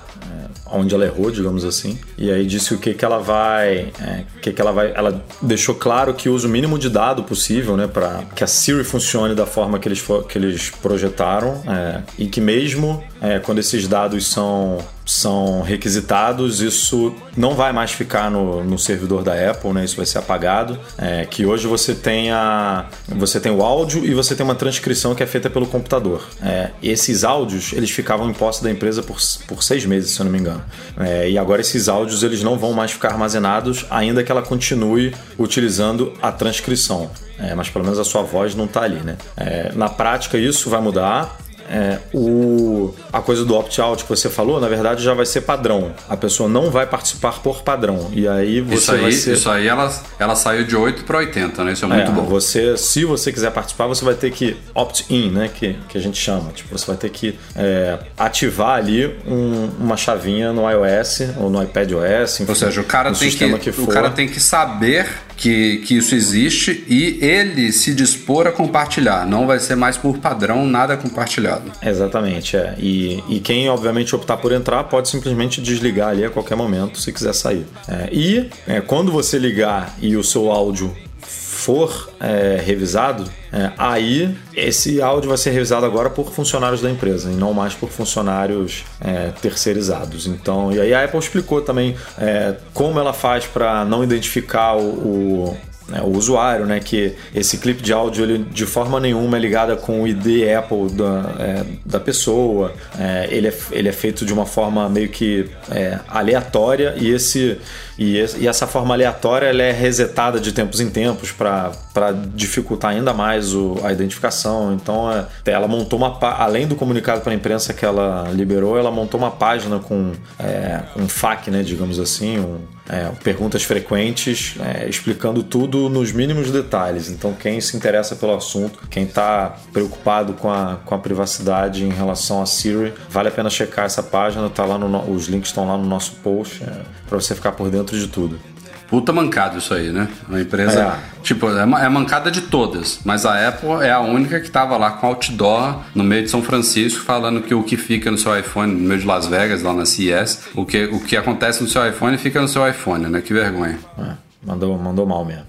onde ela errou, digamos assim. E aí disse o que que ela vai, é, que que ela vai, ela deixou claro que usa o mínimo de dado possível, né, para que a Siri funcione da forma que eles que eles projetaram é, e que mesmo é, quando esses dados são são requisitados, isso não vai mais ficar no, no servidor da Apple, né? Isso vai ser apagado. É, que hoje você tem a, você tem o áudio e você tem uma transcrição que é feita pelo computador. É, esses áudios eles ficavam em posse da empresa por, por seis meses, se eu não me engano. É, e agora esses áudios eles não vão mais ficar armazenados, ainda que ela continue utilizando a transcrição. É, mas pelo menos a sua voz não está ali, né? É, na prática isso vai mudar. É, o, a coisa do opt-out que você falou, na verdade, já vai ser padrão. A pessoa não vai participar por padrão. E aí você isso aí, vai ser... Isso aí ela, ela saiu de 8 para 80, né? Isso é muito É, bom. Você, se você quiser participar, você vai ter que opt-in, né? Que, que a gente chama. Tipo, você vai ter que é, ativar ali um- uma chavinha no iOS ou no iPadOS. enfim, Ou seja, o cara, tem que, for. o cara tem que saber que, que isso existe e ele se dispor a compartilhar. Não vai ser mais por padrão nada compartilhado. Exatamente, é. E, e quem, obviamente, optar por entrar pode simplesmente desligar ali a qualquer momento se quiser sair. É, e é, quando você ligar e o seu áudio for é, revisado, é, aí esse áudio vai ser revisado agora por funcionários da empresa e não mais por funcionários é, terceirizados. Então, e aí a Apple explicou também é, como ela faz para não identificar o, o né, o usuário, né, que esse clipe de áudio ele de forma nenhuma é ligada com o ID Apple da, é, da pessoa, É, ele, é, ele é feito de uma forma meio que é, aleatória e esse e, e essa forma aleatória ela é resetada de tempos em tempos para dificultar ainda mais o- a identificação. Então é, ela montou uma além do comunicado para a imprensa que ela liberou, ela montou uma página com é, um FAQ, né, digamos assim, um, é, perguntas frequentes, é, explicando tudo nos mínimos detalhes. Então, quem se interessa pelo assunto, quem está preocupado com a, com a privacidade em relação a Siri, vale a pena checar essa página. Tá lá no, os links estão lá no nosso post para você ficar por dentro de tudo. Puta mancada isso aí, né? Uma empresa. Tipo, é, é mancada de todas. Mas a Apple é a única que tava lá com outdoor no meio de São Francisco, falando que o que fica no seu iPhone, no meio de Las Vegas, lá na CES, o que, o que acontece no seu iPhone fica no seu iPhone, né? Que vergonha. É, mandou, mandou mal mesmo.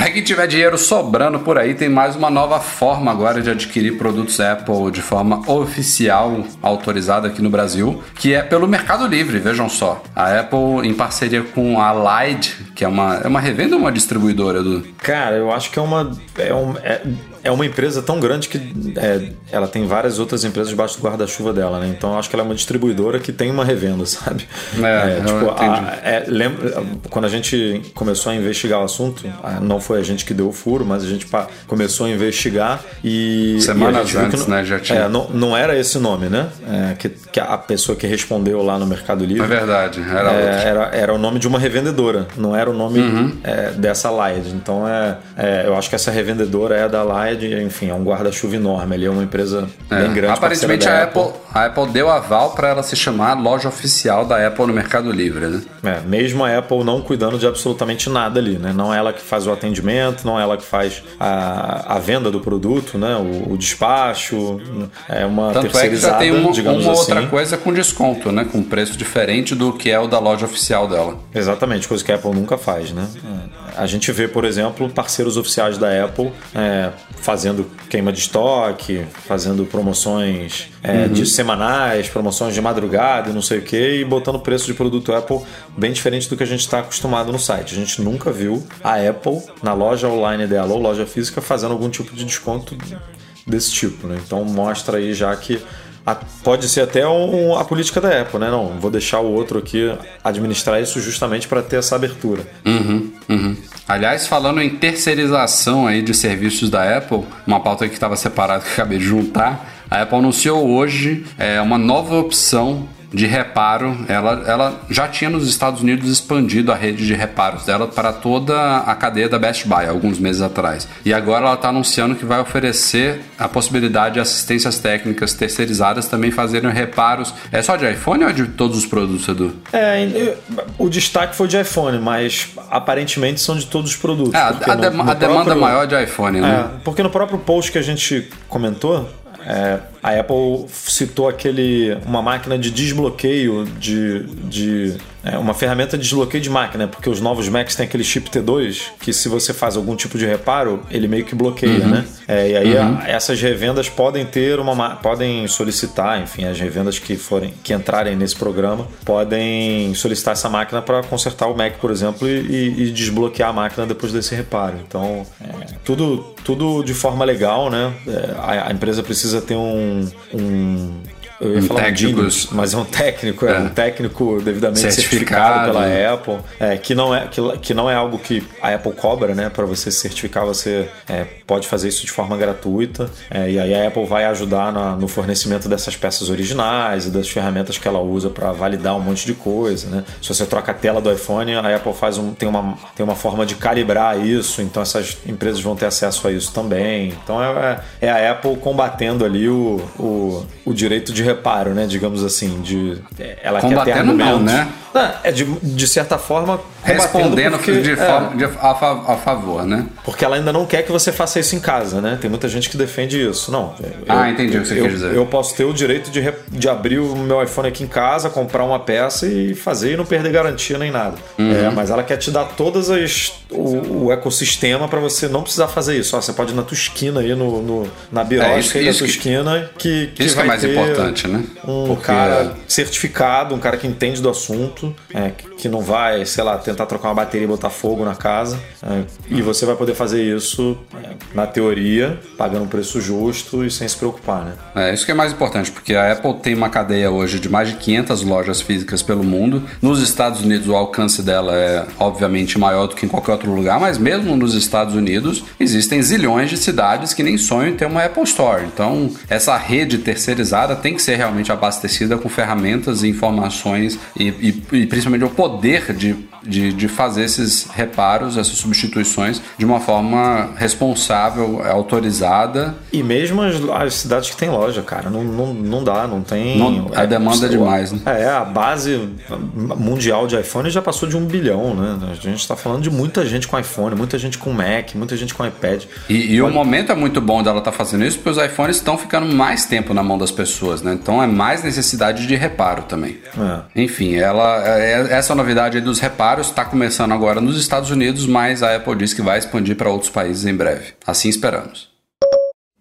Para quem tiver dinheiro sobrando por aí, tem mais uma nova forma agora de adquirir produtos Apple de forma oficial, autorizada aqui no Brasil, que é pelo Mercado Livre, vejam só. A Apple, em parceria com a Lide, que é uma, é uma revenda ou uma distribuidora do. Cara, eu acho que é uma, é, um- é- é uma empresa tão grande que é, ela tem várias outras empresas debaixo do guarda-chuva dela, né? Então eu acho que ela é uma distribuidora que tem uma revenda, sabe? É, eu tipo, a- é, lembra, quando a gente começou a investigar o assunto, ah, não foi a gente que deu o furo, mas a gente começou a investigar e. Semanas e antes, não- né, já tinha. É, não, não era esse nome, né? É, que, que a pessoa que respondeu lá no Mercado Livre. É verdade, era É, era, era o nome de uma revendedora, não era o nome Uhum. é, dessa Lied. Então é, é, eu acho que essa revendedora é da Lied, enfim, é um guarda-chuva enorme. Ali é uma empresa É, bem grande. Aparentemente a da Apple, a Apple deu aval para ela se chamar loja oficial da Apple no Mercado Livre, né? É, mesmo a Apple não cuidando de absolutamente nada ali, né? Não é ela que faz o atendimento, não é ela que faz a, a venda do produto, né? O, o despacho, é uma Tanto é que terceirizada, já tem uma, digamos uma assim. outra coisa com desconto, né? Com preço diferente do que é o da loja oficial dela. Exatamente, coisa que a Apple nunca faz, né? A gente vê, por exemplo, parceiros oficiais da Apple é, fazendo queima de estoque, fazendo promoções é, de semanais, promoções de madrugada e não sei o que, e botando preço de produto Apple bem diferente do que a gente está acostumado no site. A gente nunca viu a Apple na loja online dela ou loja física fazendo algum tipo de desconto desse tipo, né? Então mostra aí já que pode ser até um- a política da Apple, né? Não, vou deixar o outro aqui administrar isso justamente para ter essa abertura. Uhum, uhum. Aliás, falando em terceirização aí de serviços da Apple, uma pauta que estava separada que acabei de juntar, a Apple anunciou hoje é, uma nova opção de reparo. Ela, ela já tinha nos Estados Unidos expandido a rede de reparos dela para toda a cadeia da Best Buy, alguns meses atrás. E agora ela está anunciando que vai oferecer a possibilidade de assistências técnicas terceirizadas também fazerem reparos. É só de iPhone ou é de todos os produtos, Edu? É, o destaque foi de iPhone, mas aparentemente são de todos os produtos. É, a, no- no a demanda próprio- maior é de iPhone, né? É, porque no próprio post que a gente comentou, é, a Apple citou aquele uma máquina de desbloqueio de, de é, uma ferramenta de desbloqueio de máquina, porque os novos Macs têm aquele chip T2 que se você faz algum tipo de reparo, ele meio que bloqueia, Uhum. né? É, e aí a- essas revendas podem ter uma ma- podem solicitar, enfim, as revendas que forem que entrarem nesse programa podem solicitar essa máquina para consertar o Mac, por exemplo, e, e- e desbloquear a máquina depois desse reparo. Então, é, tudo tudo de forma legal, né? É, a, a empresa precisa ter um, um eu ia Um falar um mas é um técnico, é, É. um técnico devidamente Certificado. certificado, pela Apple, é, que, não é, que, que não é algo que a Apple cobra, né? Para você se certificar, você é, pode fazer isso de forma gratuita. é, e aí a Apple vai ajudar na- no fornecimento dessas peças originais e das ferramentas que ela usa para validar um monte de coisa, né? Se você troca a tela do iPhone, a Apple faz um, tem, uma, tem uma forma de calibrar isso, então essas empresas vão ter acesso a isso também. Então é, é a Apple combatendo ali o, o, o direito de reparo, né? Digamos assim, de ela quer ter Combatendo não, né? Não, é de, de certa forma combatendo Respondendo porque, de é, forma de- a, a favor, né? porque ela ainda não quer que você faça isso em casa, né? Tem muita gente que defende isso. Não. eu- Ah, entendi o que você eu, quer dizer. Eu posso ter o direito de, de abrir o meu iPhone aqui em casa, comprar uma peça e fazer e não perder garantia nem nada. Uhum. É, mas ela quer te dar todas as o, o ecossistema para você não precisar fazer isso. Ó, você pode ir na tua esquina aí no, no- na É, birosca isso- aí da tua que- esquina que, que Isso que é mais ter importante, né? um Porque- cara certificado, um cara que entende do assunto, é, que não vai, sei lá, tentar trocar uma bateria e botar fogo na casa. é, e você vai poder fazer isso, é, na teoria, pagando um preço justo e sem se preocupar, né? É, isso que é mais importante, porque a Apple tem uma cadeia hoje de mais de 500 lojas físicas pelo mundo. Nos Estados Unidos, o alcance dela é obviamente maior do que em qualquer outro lugar, mas mesmo nos Estados Unidos, existem zilhões de cidades que nem sonham em ter uma Apple Store. Então, essa rede terceirizada tem que ser realmente abastecida com ferramentas e informações e, e- e principalmente o poder de, de, de fazer esses reparos, essas substituições, de uma forma responsável, autorizada E mesmo as, as cidades que tem loja, cara, não, não, não dá, não tem. Não- a demanda é demais, né? É, a base mundial de iPhone já passou de um bilhão, né? A gente tá falando de muita gente com iPhone, muita gente com Mac, muita gente com iPad. E, e o momento é muito bom dela estar fazendo isso, porque os iPhones estão ficando mais tempo na mão das pessoas, né? Então é mais necessidade de reparo também. É. Enfim, ela, é- essa novidade aí dos reparos está começando agora nos Estados Unidos, mas a Apple diz que vai expandir para outros países em breve. Assim esperamos.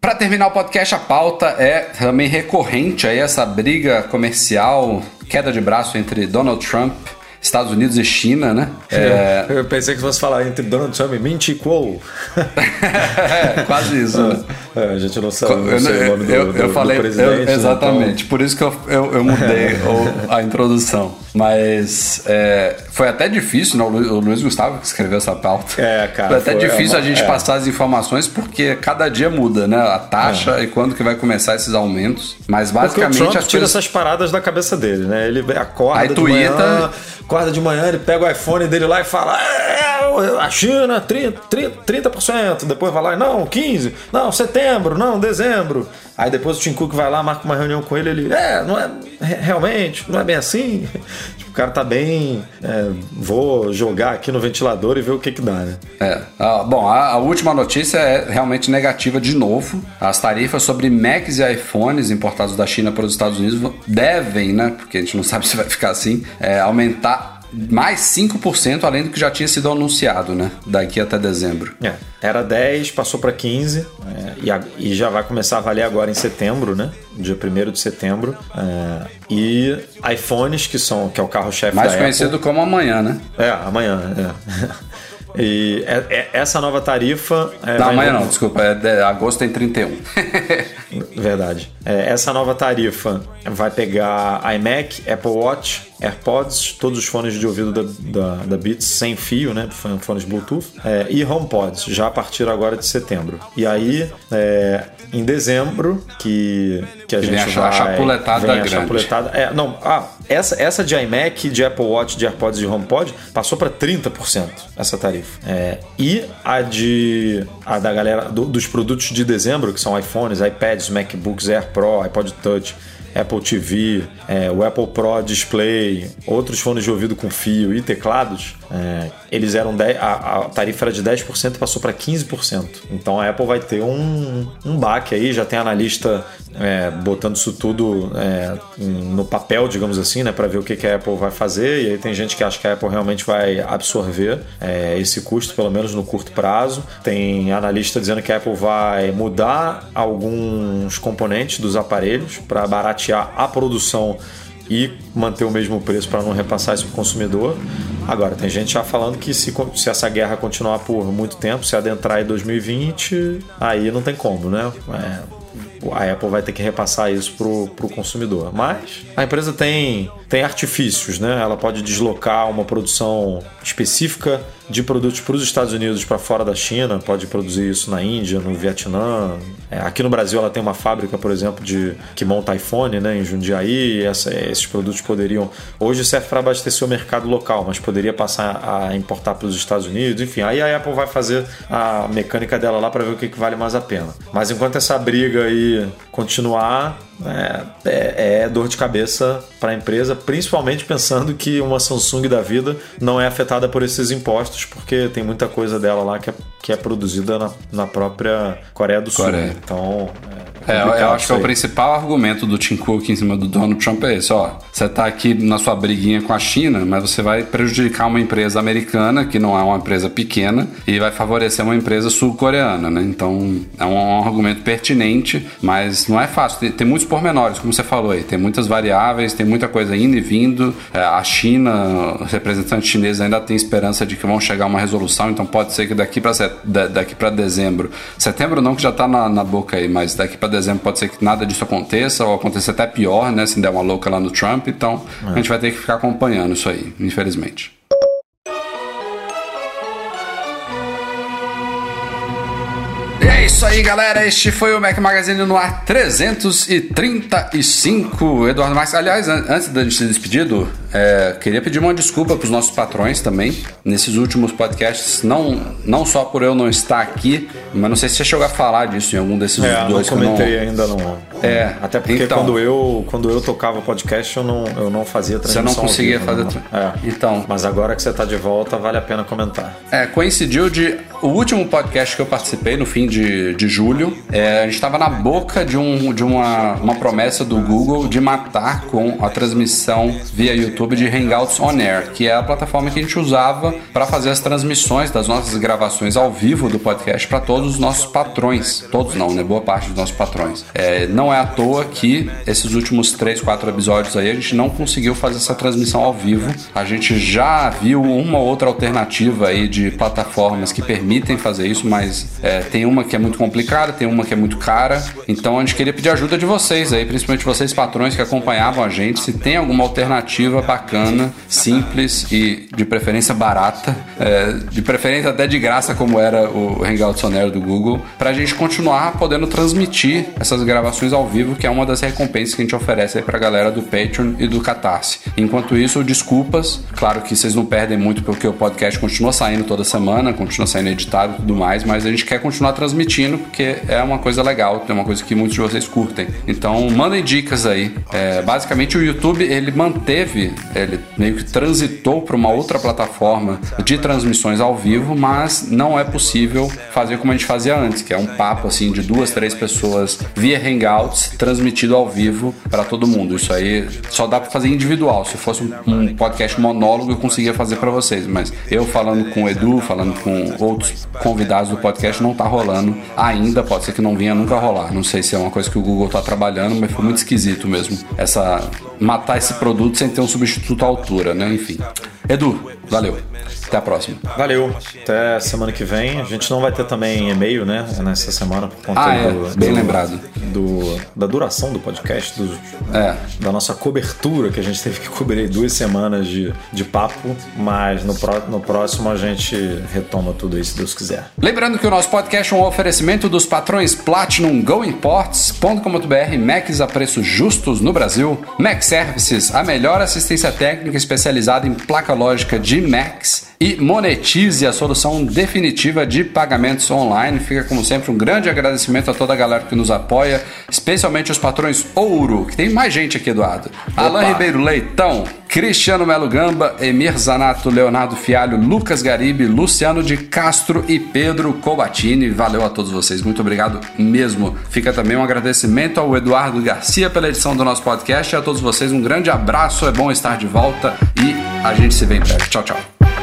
Para terminar o podcast, a pauta é também recorrente aí essa briga comercial, queda de braço entre Donald Trump, Estados Unidos e China, né? É, Eu pensei que fosse falar entre Donald Trump e Min Chi Kuo. é quase isso. né? É, a gente não sabe não Eu, sei o nome do, eu- do- eu do falei presidente. eu- exatamente, então- por isso que eu, eu, eu mudei o- a introdução. Mas é, foi até difícil, né? o, Lu- o Luiz Gustavo que escreveu essa pauta. É, cara, Foi até foi- difícil é a gente uma- é. passar as informações porque cada dia muda, né? A taxa e quando que vai começar esses aumentos. Mas Porque o basicamente Trump as tira coisas. essas paradas da cabeça dele, né? Ele acorda Aí de tuita- manhã, acorda de manhã, ele pega o iPhone dele lá e fala: a China, 30%, 30%, 30%. Depois vai lá, não, 15%, não, setembro, não, dezembro. Aí depois o Tim Cook vai lá, marca uma reunião com ele, ele, é, não é, re- realmente, não é bem assim. Tipo, o cara tá bem, é, vou jogar aqui no ventilador e ver o que que dá, né? É. Ah, bom, a, a última notícia é realmente negativa de novo. As tarifas sobre Macs e iPhones importados da China para os Estados Unidos devem, né? Porque a gente não sabe se vai ficar assim, é, aumentar mais 5% além do que já tinha sido anunciado, né? Daqui até dezembro. É, era 10, passou para 15 é, e, a- e já vai começar a valer agora em setembro, né? Dia 1 de setembro. É, e iPhones, que são que é o carro-chefe da Mais Apple. conhecido como amanhã, né? É, amanhã. É. E é- é- essa nova tarifa. é, Não, amanhã não, desculpa, é de, agosto tem 31. Verdade. É, essa nova tarifa vai pegar iMac, Apple Watch, AirPods, todos os fones de ouvido da, da, da Beats sem fio, né? Fones Bluetooth, é, e HomePods, já a partir agora de setembro. E aí, é, em dezembro, que, que a Que gente vem vai... a chapuletada vem a grande. chapuletada. É, não, ah, essa, essa de iMac, de Apple Watch, de AirPods e HomePod passou para 30% essa tarifa. É, e a de a da galera do- dos produtos de dezembro, que são iPhones, iPads, MacBooks Air Pro, iPod Touch, Apple TV, é, o Apple Pro Display, outros fones de ouvido com fio e teclados, é, eles eram 10, a, a tarifa era de 10% passou para 15%. Então a Apple vai ter um, um baque aí, já tem analista é, botando isso tudo é, no papel, digamos assim, né, para ver o que, que a Apple vai fazer. E aí tem gente que acha que a Apple realmente vai absorver é, esse custo, pelo menos no curto prazo. Tem analista dizendo que a Apple vai mudar alguns componentes dos aparelhos para baratear a produção e manter o mesmo preço para não repassar isso para o consumidor. Agora, tem gente já falando que se, se essa guerra continuar por muito tempo, se adentrar em 2020, aí não tem como, né? É, a Apple vai ter que repassar isso pro, pro consumidor. Mas a empresa tem, tem artifícios, né? Ela pode deslocar uma produção específica de produtos para os Estados Unidos para fora da China, pode produzir isso na Índia, no Vietnã. É, aqui no Brasil ela tem uma fábrica, por exemplo, de que monta iPhone, né, em Jundiaí. Essa, esses produtos poderiam hoje serve para abastecer o mercado local, mas poderia passar a importar para os Estados Unidos. Enfim, aí a Apple vai fazer a mecânica dela lá para ver o que, que vale mais a pena. Mas enquanto essa briga aí continuar, é, é, é, dor de cabeça para a empresa, principalmente pensando que uma Samsung da vida não é afetada por esses impostos, porque tem muita coisa dela lá que é, que é produzida na, na própria Coreia do Sul. Coreia. Então, é, eu acho que é o principal argumento do Tim Cook em cima do Donald Trump é esse, ó. Você tá aqui na sua briguinha com a China, mas você vai prejudicar uma empresa americana, que não é uma empresa pequena, e vai favorecer uma empresa sul-coreana, né? Então, é um, um, argumento pertinente, mas não é fácil. Tem, tem, muitos pormenores, como você falou aí. Tem muitas variáveis, tem muita coisa indo e vindo. É, a China, os representantes chineses ainda tem esperança de que vão chegar a uma resolução, então pode ser que daqui para daqui para dezembro, setembro não que já tá na, na boca aí, mas daqui para dezembro pode ser que nada disso aconteça, ou aconteça até pior, né? Se der uma louca lá no Trump. Então é. a gente vai ter que ficar acompanhando isso aí, infelizmente. Isso aí, galera. Este foi o Mac Magazine no ar 335. Eduardo Marques. Aliás, antes da gente se despedir, é, queria pedir uma desculpa para os nossos patrões também. Nesses últimos podcasts, não, não só por eu não estar aqui, mas não sei se você chegou a falar disso em algum desses é, dois. Não comentei não... ainda não. É, até porque então, quando eu quando eu tocava podcast eu não, eu não fazia transmissão. Você não conseguia vivo, fazer. Não. É. Então. Mas agora que você está de volta, vale a pena comentar. É, coincidiu de o último podcast que eu participei no fim de, de julho, é, a gente estava na boca de, um, de uma, uma promessa do Google de matar com a transmissão via YouTube de Hangouts On Air, que é a plataforma que a gente usava para fazer as transmissões das nossas gravações ao vivo do podcast para todos os nossos patrões. Todos não, né? Boa parte dos nossos patrões. É, não é à toa que esses últimos 3, 4 episódios aí a gente não conseguiu fazer essa transmissão ao vivo. A gente já viu uma outra alternativa aí de plataformas que permitem fazer isso, mas é, tem uma que é muito complicada, tem uma que é muito cara. Então a gente queria pedir ajuda de vocês aí, principalmente vocês patrões que acompanhavam a gente, se tem alguma alternativa bacana, simples e de preferência barata, é, de preferência até de graça, como era o Hangout Sonero do Google, para a gente continuar podendo transmitir essas gravações ao vivo, que é uma das recompensas que a gente oferece aí pra galera do Patreon e do Catarse. Enquanto isso, desculpas, claro que vocês não perdem muito porque o podcast continua saindo toda semana, continua saindo editado e tudo mais, mas a gente quer continuar transmitindo porque é uma coisa legal, é uma coisa que muitos de vocês curtem. Então, mandem dicas aí. É, basicamente, o YouTube ele manteve, ele meio que transitou para uma outra plataforma de transmissões ao vivo, mas não é possível fazer como a gente fazia antes, que é um papo assim de duas, três pessoas via Hangouts transmitido ao vivo para todo mundo. Isso aí só dá para fazer individual. Se fosse um podcast monólogo, eu conseguia fazer para vocês, mas eu falando com o Edu, falando com outros convidados do podcast, não tá rolando ainda. Pode ser que não venha nunca rolar. Não sei se é uma coisa que o Google tá trabalhando, mas foi muito esquisito mesmo. Essa matar esse produto sem ter um substituto à altura, né? Enfim. Edu, valeu. Até a próxima. Valeu. Até semana que vem. A gente não vai ter também e-mail, né? Nessa semana, por conta ah, é. do, Bem do, lembrado. Do, da duração do podcast, do, é. da nossa cobertura, que a gente teve que cobrir duas semanas de, de papo. Mas no, pro, no próximo a gente retoma tudo isso, se Deus quiser. Lembrando que o nosso podcast é um oferecimento dos patrões Platinum GoImports.com.br, Macs a preços justos no Brasil, Mac Services, a melhor assistência técnica especializada em placa lógica de Macs e monetize a solução definitiva de pagamentos online. Fica, como sempre, um grande agradecimento a toda a galera que nos apoia, especialmente os patrões Ouro, que tem mais gente aqui, Eduardo. Opa. Alain Ribeiro Leitão, Cristiano Melo Gamba, Emir Zanato, Leonardo Fialho, Lucas Garibe, Luciano de Castro e Pedro Cobatini. Valeu a todos vocês, muito obrigado mesmo. Fica também um agradecimento ao Eduardo Garcia pela edição do nosso podcast e a todos vocês um grande abraço, é bom estar de volta e a gente se vê em breve. Tchau, tchau.